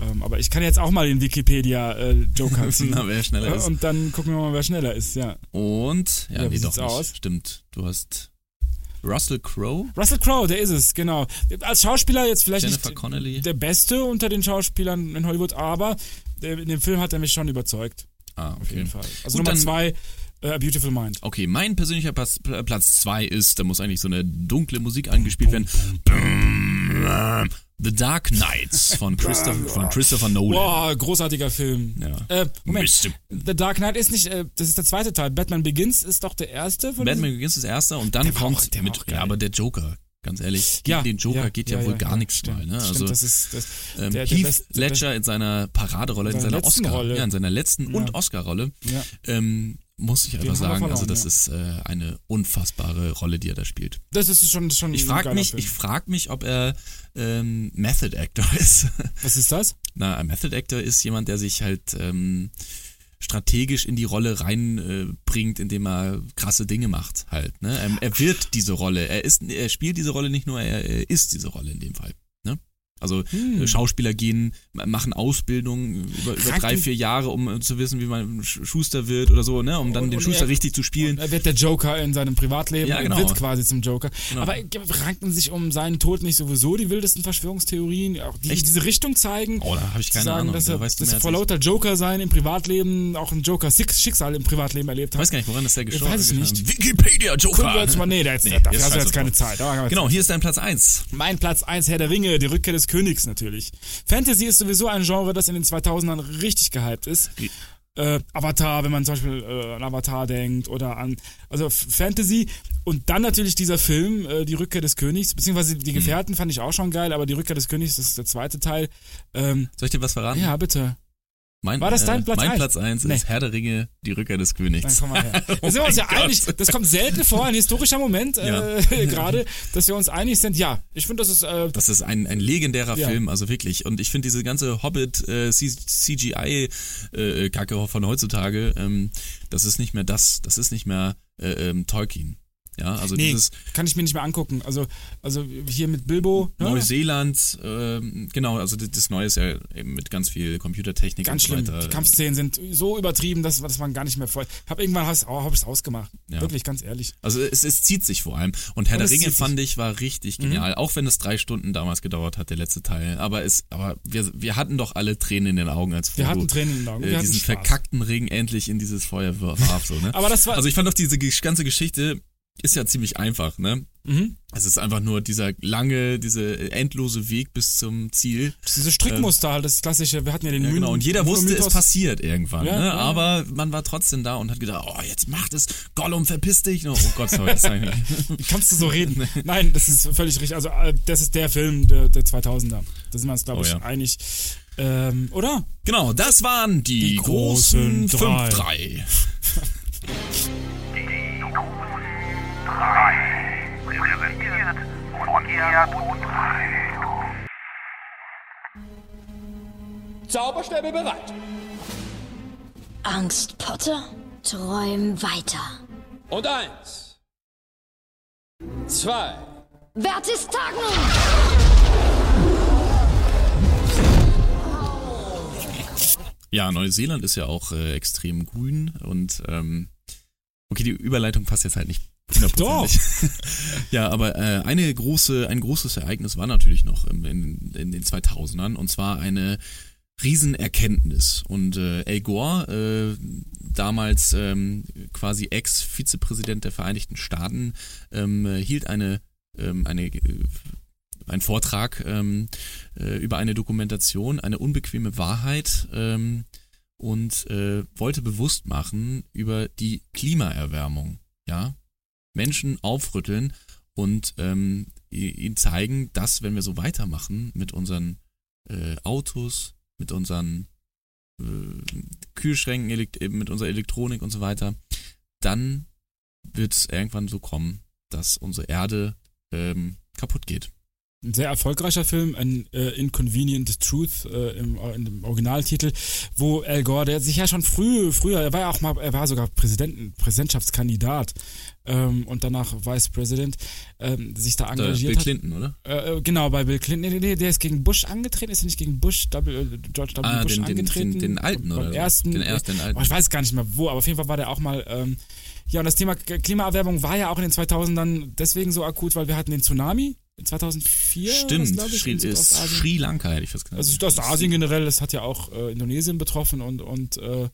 Ähm, aber ich kann jetzt auch mal den Wikipedia-Joker [LAUGHS] ziehen. Na, wer schneller Äh, ist. Und dann gucken wir mal, wer schneller ist, ja. Und, ja, Ja, nee, wie sieht's aus? Stimmt, du hast Russell Crowe, Russell Crowe, der ist es, genau. Als Schauspieler jetzt vielleicht Jennifer nicht Connelly. der Beste unter den Schauspielern in Hollywood, aber äh, in dem Film hat er mich schon überzeugt. Ah, okay. Auf jeden Fall. Also Gut, Nummer zwei, äh, A Beautiful Mind. Okay, mein persönlicher Platz, Platz zwei ist, da muss eigentlich so eine dunkle Musik angespielt werden. The Dark Knights von Christopher, von Christopher Nolan. Boah, großartiger Film. Ja. Äh, Moment. The Dark Knight ist nicht, äh, das ist der zweite Teil. Batman Begins ist doch der erste von Batman Begins ist erster und dann Der kommt auch- der mit, ja, aber der Joker, ganz ehrlich, gegen Ja, den Joker ja, geht ja, wohl gar nichts stimmt, mal, ne? stimmt, Also, das ist- das- ähm, der- der Heath best- der Ledger in seiner Paraderolle, in seiner Oscar, Rolle. ja, in seiner letzten und Oscar-Rolle, Ja. ähm, muss ich einfach sagen, also verloren, das ja. ist äh, eine unfassbare Rolle, die er da spielt. Das ist schon, schon Ich frage geiler mich, Film. ich frag mich, ob er ähm, Method Actor [LAUGHS] ist. Was ist das? Na, ein Method Actor ist jemand, der sich halt ähm, strategisch in die Rolle reinbringt, äh, indem er krasse Dinge macht halt. Ne? Er, er wird diese Rolle. Er ist, er spielt diese Rolle nicht nur, er, er ist diese Rolle in dem Fall. Also Hm. äh, Schauspieler gehen, machen Ausbildung über, über drei, vier Jahre, um äh, zu wissen, wie man Sch- Schuster wird oder so, ne? um dann Und- den und Schuster er- richtig zu spielen. Er wird der Joker in seinem Privatleben Ja, genau. wird quasi zum Joker. Genau. Aber ranken sich um seinen Tod nicht sowieso die wildesten Verschwörungstheorien, auch die Echt? diese Richtung zeigen? Oh, da habe ich keine sagen, Ahnung. dass Da er, weißt du dass er vor ich. lauter Joker sein im Privatleben auch ein Joker-Schicksal im Privatleben erlebt Ich hat. weiß gar nicht, woran ist der Ich gestorben? weiß es nicht. Wikipedia Joker. Gucken wir jetzt mal, nee, der jetzt, Nee, dafür hast du jetzt keine. Zeit. Da Genau, hier ist dein Platz 1. Mein Platz 1, Herr der Ringe, die Rückkehr des Königs natürlich. Fantasy ist sowieso ein Genre, das in den 2000ern richtig gehypt ist. Äh, Avatar, wenn man zum Beispiel äh, an Avatar denkt oder an, also Fantasy und dann natürlich dieser Film, äh, die Rückkehr des Königs, beziehungsweise die Gefährten fand ich auch schon geil, aber die Rückkehr des Königs, das ist der zweite Teil. Ähm, Soll ich dir was verraten? ja, bitte. Mein, War das dein äh, Platz Mein eins? Platz 1 Nee. ist Herr der Ringe, die Rückkehr des Königs. Dann komm mal her. Oh [LAUGHS] Da sind wir uns ja mein Gott. einig, das kommt selten vor, ein historischer Moment äh, [LAUGHS] gerade, dass wir uns einig sind. Ja, ich finde, das ist äh, Das ist ein, ein legendärer Ja. Film, also wirklich. Und ich finde diese ganze Hobbit äh, CGI äh, Kacke von heutzutage, ähm, das ist nicht mehr das, das ist nicht mehr äh, ähm, Tolkien. Ja, also nee, dieses kann ich mir nicht mehr angucken. Also, also hier mit Bilbo. Ne? Neuseeland, ähm, genau, also das, das Neue ist ja eben mit ganz viel Computertechnik Ganz und so schlimm. weiter. Die Kampfszenen sind so übertrieben, dass, dass man gar nicht mehr voll. Hab irgendwann habe hab ich's ausgemacht. Ja. Wirklich, ganz ehrlich. Also es, es zieht sich vor allem. Und Herr Und der es Ringe fand ich war richtig Mhm. genial, auch wenn es drei Stunden damals gedauert hat, der letzte Teil. Aber es, aber wir, wir hatten doch alle Tränen in den Augen, als Wir hatten Tränen in den Augen. Wir Äh, hatten diesen verkackten Ring endlich in dieses Feuer warf. So, ne? [LAUGHS] Aber das war- Also ich fand doch diese ganze Geschichte ist ja ziemlich einfach, ne? Mhm. Es ist einfach nur dieser lange, diese endlose Weg bis zum Ziel. Diese Strickmuster halt, das klassische, wir hatten ja den Ja, genau. Und jeder wusste, es passiert irgendwann. Ja, ne? ja. Aber man war trotzdem da und hat gedacht, oh, jetzt macht es. Gollum, verpiss dich. Oh Gott, sorry. Das. [LAUGHS] Wie kannst du so reden? [LAUGHS] Nein, das ist völlig richtig. Also, äh, das ist der Film der, der 2000er. Da sind wir uns, glaube Oh ich, einig. Ähm, oder? Genau, das waren die, Die großen großen drei. 5-3. Drei. [LAUGHS] Präsentiert von Gerd und. Zauberstäbe bereit. Angst, Potter? Träum weiter. Und eins. Zwei. Vertistagen! Ja, Neuseeland ist ja auch äh, extrem grün und ähm, okay, die Überleitung passt jetzt halt nicht hundertprozentig. [LAUGHS] ja, aber äh, eine große, ein großes Ereignis war natürlich noch im, in, in den 2000ern und zwar eine Riesenerkenntnis. Und äh, Al Gore, äh, damals ähm, quasi Ex-Vizepräsident der Vereinigten Staaten, ähm, äh, hielt eine, ähm, eine äh, ein Vortrag ähm, äh, über eine Dokumentation, eine unbequeme Wahrheit ähm, und äh, wollte bewusst machen über die Klimaerwärmung. Ja, Menschen aufrütteln und ähm, ihnen zeigen, dass wenn wir so weitermachen mit unseren äh, Autos, mit unseren äh, Kühlschränken, mit unserer Elektronik und so weiter, dann wird es irgendwann so kommen, dass unsere Erde ähm, kaputt geht. Ein sehr erfolgreicher Film, ein äh, Inconvenient Truth äh, im, äh, dem Originaltitel, wo Al Gore, der sich ja schon früh, früher, er war ja auch mal, er war sogar Präsidenten, Präsidentschaftskandidat ähm, und danach Vice President, ähm, sich da engagiert Bill hat. Clinton, oder? Äh, äh, genau, bei Bill Clinton. Nee, nee, nee, der ist gegen Bush angetreten, ist er nicht gegen Bush, w, äh, George W. Ah, Bush den- den- angetreten? den- den alten, Beim oder so. ersten, Den ersten, den alten. Oh, ich weiß gar nicht mehr wo, aber auf jeden Fall war der auch mal, ähm, ja, und das Thema K- Klimaerwärmung war ja auch in den 2000ern deswegen so akut, weil wir hatten den Tsunami 2004. Stimmt, ich, Sri, ist Südostasien. Sri Lanka hätte ich fast gesagt. Also Südostasien generell, das hat ja auch äh, Indonesien betroffen und, und äh,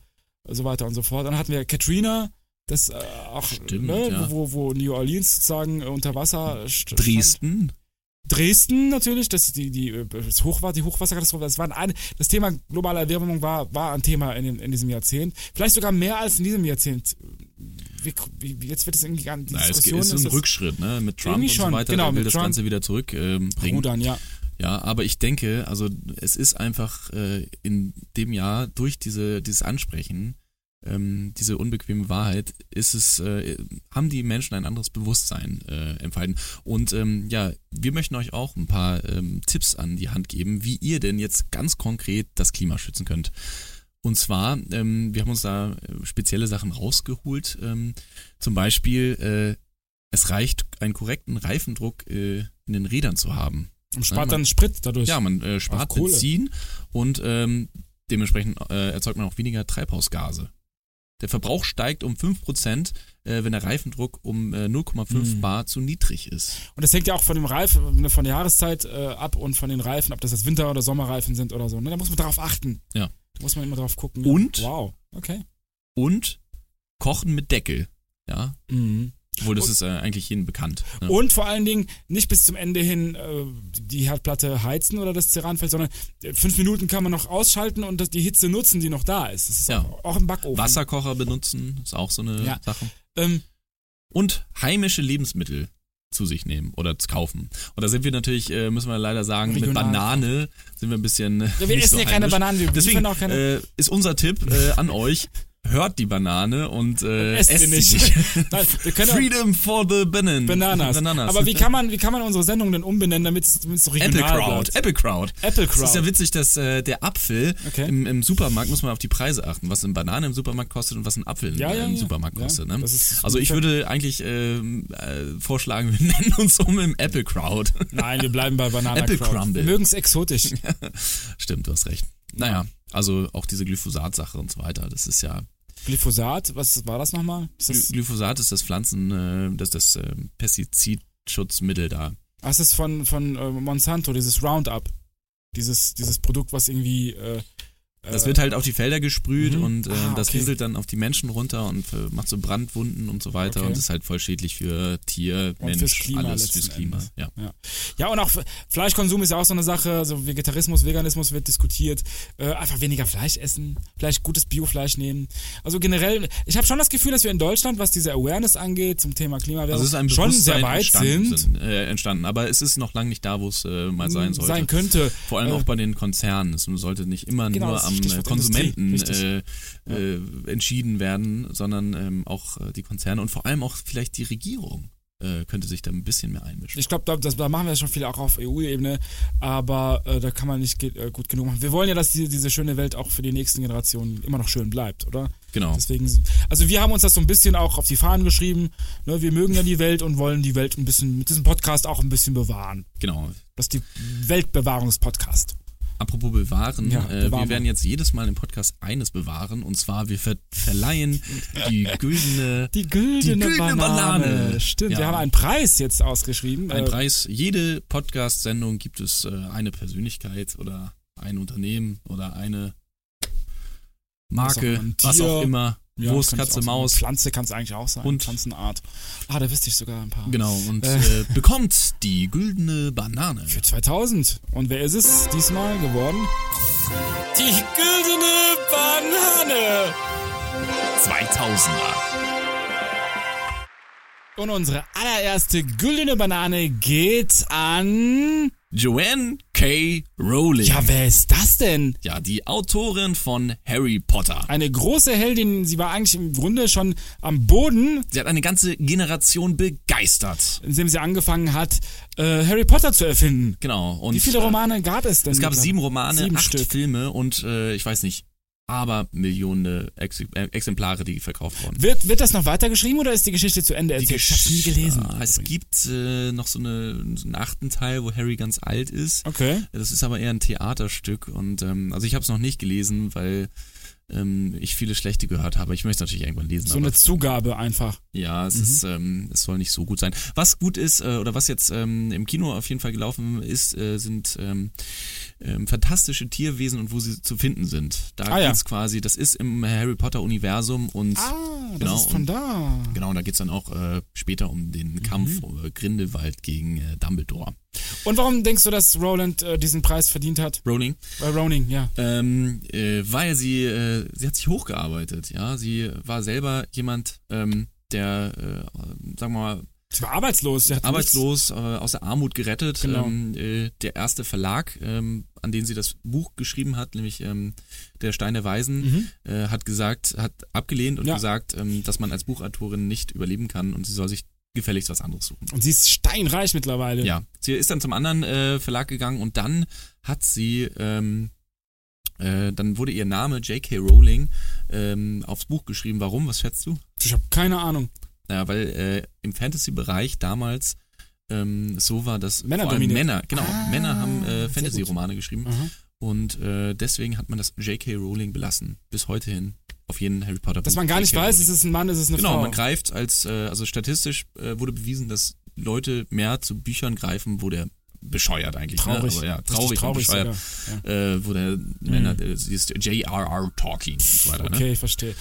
so weiter und so fort. Dann hatten wir Katrina, das äh, auch, Stimmt, ne, ja. wo, wo New Orleans sozusagen äh, unter Wasser Dresden. Dresden natürlich, das die die äh, das Hochwasser, die Hochwasserkatastrophe, das war ein das Thema globale Erwärmung war war ein Thema in, in diesem Jahrzehnt, vielleicht sogar mehr als in diesem Jahrzehnt. Wie, wie, jetzt wird es irgendwie gar die Na, es Diskussion ist so ein Rückschritt, ne? Mit Trump und so weiter, genau, der will das Trump. Ganze wieder zurückbringen. Ähm. Rudern, ja. Ja, aber ich denke, also es ist einfach äh, in dem Jahr durch diese dieses Ansprechen ähm, diese unbequeme Wahrheit, ist es, äh, haben die Menschen ein anderes Bewusstsein äh, entfalten. Und ähm, ja, wir möchten euch auch ein paar ähm, Tipps an die Hand geben, wie ihr denn jetzt ganz konkret das Klima schützen könnt. Und zwar, ähm, wir haben uns da äh, spezielle Sachen rausgeholt. Ähm, zum Beispiel, äh, es reicht, einen korrekten Reifendruck äh, in den Rädern zu haben. Und spart Ja, dann man- Sprit dadurch. Ja, man äh, spart. Benzin und ähm, dementsprechend äh, erzeugt man auch weniger Treibhausgase. Der Verbrauch steigt um 5%, äh, wenn der Reifendruck um äh, 0,5 Mhm. Bar zu niedrig ist. Und das hängt ja auch von dem Reifen, von der Jahreszeit äh, ab und von den Reifen, ob das jetzt Winter- oder Sommerreifen sind oder so. Ne? Da muss man drauf achten. Ja. Da muss man immer drauf gucken. Und? Wow. Okay. Und kochen mit Deckel. Ja. Mhm. Obwohl, das ist äh, eigentlich jedem bekannt. Ne? Und vor allen Dingen nicht bis zum Ende hin äh, die Herdplatte heizen oder das Ceranfeld, sondern äh, fünf Minuten kann man noch ausschalten und das, die Hitze nutzen, die noch da ist. Das ist Ja. auch, auch im Backofen. Wasserkocher benutzen ist auch so eine Ja. Sache. Ähm, Und heimische Lebensmittel zu sich nehmen oder zu kaufen. Und da sind wir natürlich, äh, müssen wir leider sagen, mit Regional. Banane sind wir ein bisschen. Ja, wir nicht essen so ja keine. Bananen, wir Deswegen auch keine- äh, ist unser Tipp äh, an euch. Hört die Banane und äh, Esst esst sie nicht. [LAUGHS] Nein, Freedom for the banan Bananas. Bananas. Aber wie kann man, wie kann man unsere Sendung denn umbenennen, damit es so regional Apple Crowd, bleibt? Apple Crowd. Apple Das ist Crowd. ja witzig, dass äh, der Apfel Okay. im, im Supermarkt muss man auf die Preise achten, was eine Banane im Supermarkt kostet und was ein Apfel Ja, äh, ja, im ja. Supermarkt kostet. Ne? ist- Also ich würde eigentlich ähm, äh, vorschlagen, [LAUGHS] wir nennen uns um im Apple Crowd. Nein, wir bleiben bei Banana Apple Crowd. Crumble. Wir mögen es exotisch. [LAUGHS] Stimmt, du hast recht. Naja, also auch diese Glyphosat-Sache und so weiter, das ist ja. Glyphosat, was war das nochmal? Ist das, Gly- Glyphosat ist das Pflanzen, äh, das das äh, Pestizidschutzmittel da. ah, ist das von, von äh, Monsanto, dieses Roundup? Dieses, dieses Produkt, was irgendwie. Äh, Das wird halt auf die Felder gesprüht Mhm. und äh, Ah, das okay. rieselt dann auf die Menschen runter und äh, macht so Brandwunden und so weiter Okay. und ist halt voll schädlich für Tier, Und Mensch, fürs Klima alles fürs Klima. Ja. Ja. ja, und auch Fleischkonsum ist ja auch so eine Sache. Also Vegetarismus, Veganismus wird diskutiert. Äh, einfach weniger Fleisch essen, vielleicht gutes Biofleisch nehmen. Also generell, ich habe schon das Gefühl, dass wir in Deutschland, was diese Awareness angeht zum Thema Klimawandel, Also schon sehr weit entstanden, sind. äh, entstanden, aber es ist noch lange nicht da, wo es äh, mal sein sollte. Sein könnte. Vor allem Äh, auch bei den Konzernen. Es sollte nicht immer Genau, nur am Stichwort Konsumenten Industrie, äh, richtig. äh, entschieden werden, sondern ähm, auch äh, die Konzerne und vor allem auch vielleicht die Regierung äh, könnte sich da ein bisschen mehr einmischen. Ich glaube, da, das- da machen wir schon viel auch auf EU-Ebene, aber äh, da kann man nicht äh, gut genug machen. Wir wollen ja, dass die, diese schöne Welt auch für die nächsten Generationen immer noch schön bleibt, oder? Genau. Deswegen, also wir haben uns das so ein bisschen auch auf die Fahnen geschrieben. Ne? Wir mögen ja die Welt und wollen die Welt ein bisschen mit diesem Podcast auch ein bisschen bewahren. Genau. Das ist die Weltbewahrungspodcast. Apropos bewahren, Ja, äh, wir werden jetzt jedes Mal im Podcast eines bewahren und zwar wir ver verleihen die [LAUGHS] güldene Die güldene, güldene Banane. Banane. Stimmt, Ja. wir haben einen Preis jetzt ausgeschrieben. Ein Äh, Preis. Jede Podcast-Sendung gibt es äh, eine Persönlichkeit oder ein Unternehmen oder eine Marke, was Tier. auch immer. Ja, Wurst, Katze. Maus. Pflanze kann es eigentlich auch sein. Und- Pflanzenart. Ah, da wüsste ich sogar ein paar. Genau, und Äh. äh, bekommt die güldene Banane. Für 2000. Und wer ist es diesmal geworden? Die güldene Banane. 2000er. Und unsere allererste güldene Banane geht an. Joanne K. Rowling. Ja, wer ist das denn? Ja, die Autorin von Harry Potter. Eine große Heldin. Sie war eigentlich im Grunde schon am Boden, Sie hat eine ganze Generation begeistert. indem sie angefangen hat, äh, Harry Potter zu erfinden. Genau. Und, Wie viele äh, Romane gab es denn? Es gab sieben Romane, sieben acht Stück. Filme und äh, ich weiß nicht, aber Millionen Ex äh, Exemplare, die verkauft wurden. Wird, wird das noch weitergeschrieben oder ist die Geschichte zu Ende erzählt? ich hab's nie gelesen. Ja, es gibt äh, noch so, eine, so einen achten Teil, wo Harry ganz alt ist. Okay. Das ist aber eher ein Theaterstück und ähm, also ich habe es noch nicht gelesen, weil ähm, ich viele schlechte gehört habe. Ich möchte es natürlich irgendwann lesen. So eine Zugabe einfach. ja, es Mhm. ist, ähm, es soll nicht so gut sein. Was gut ist äh, oder was jetzt ähm, im Kino auf jeden Fall gelaufen ist, äh, sind ähm, ähm, fantastische Tierwesen und wo sie zu finden sind. Da Ah, ja. geht's quasi, das ist im Harry Potter Universum und Ah, das genau, ist von und, da. genau, da geht's dann auch äh, später um den Kampf Mhm. äh, Grindelwald gegen äh, Dumbledore. Und warum denkst du, dass Roland äh, diesen Preis verdient hat? Rowling. Äh, Rowling, ja. Ähm, äh, weil sie, äh, sie hat sich hochgearbeitet, ja. Sie war selber jemand, ähm, der, äh, sagen wir mal, Sie war arbeitslos. Sie hat arbeitslos, äh, aus der Armut gerettet. Genau. Ähm, äh, der erste Verlag, ähm, an den sie das Buch geschrieben hat, nämlich ähm, der Stein der Weisen, äh, hat gesagt, hat abgelehnt und Mhm. Ja. gesagt, ähm, dass man als Buchautorin nicht überleben kann und sie soll sich gefälligst was anderes suchen. Und sie ist steinreich mittlerweile. Ja, sie ist dann zum anderen äh, Verlag gegangen und dann hat sie, ähm, äh, dann wurde ihr Name J.K. Rowling ähm, aufs Buch geschrieben. Warum? Was schätzt du? Ich habe keine Ahnung. Ja, weil äh, im Fantasy-Bereich damals ähm, so war, dass Männer vor allem. Männer, genau, Ah, Männer haben äh. Fantasy-Romane geschrieben Aha. Und äh, deswegen hat man das J.K. Rowling belassen. Bis heute hin. Auf jeden Harry Potter Dass man gar nicht weiß, Rowling. ist es ein Mann, ist es eine Genau, Frau. man greift als, äh, also statistisch äh, wurde bewiesen, dass Leute mehr zu Büchern greifen, wo der bescheuert eigentlich. Traurig. Ne? Aber ja, traurig, traurig und bescheuert. sogar, Äh, wo der Männer, äh, ist J.R.R. Talking und so weiter. Okay, Ne? ich verstehe.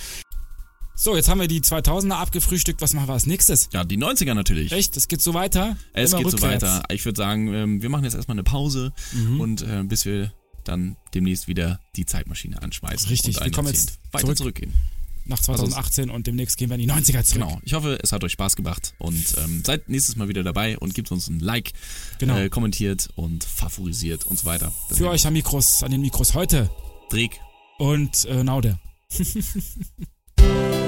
So, jetzt haben wir die 2000er abgefrühstückt. Was machen wir als nächstes? Ja, die 90er natürlich. Echt? Es geht so weiter? Es Immer geht so rückwärts. weiter. Ich würde sagen, ähm, wir machen jetzt erstmal eine Pause Mhm. und äh, bis wir dann demnächst wieder die Zeitmaschine anschmeißen. Richtig, und wir kommen Jahrzehnt jetzt weiter zurück. zurückgehen. Nach 2018 und demnächst gehen wir in die 90er zurück. Genau. Ich hoffe, es hat euch Spaß gemacht und ähm, seid nächstes Mal wieder dabei und gebt uns ein Like, Genau. äh, kommentiert und favorisiert und so weiter. Das Für euch am Mikros, an den Mikros heute Dreck und äh, Nauder. [LAUGHS]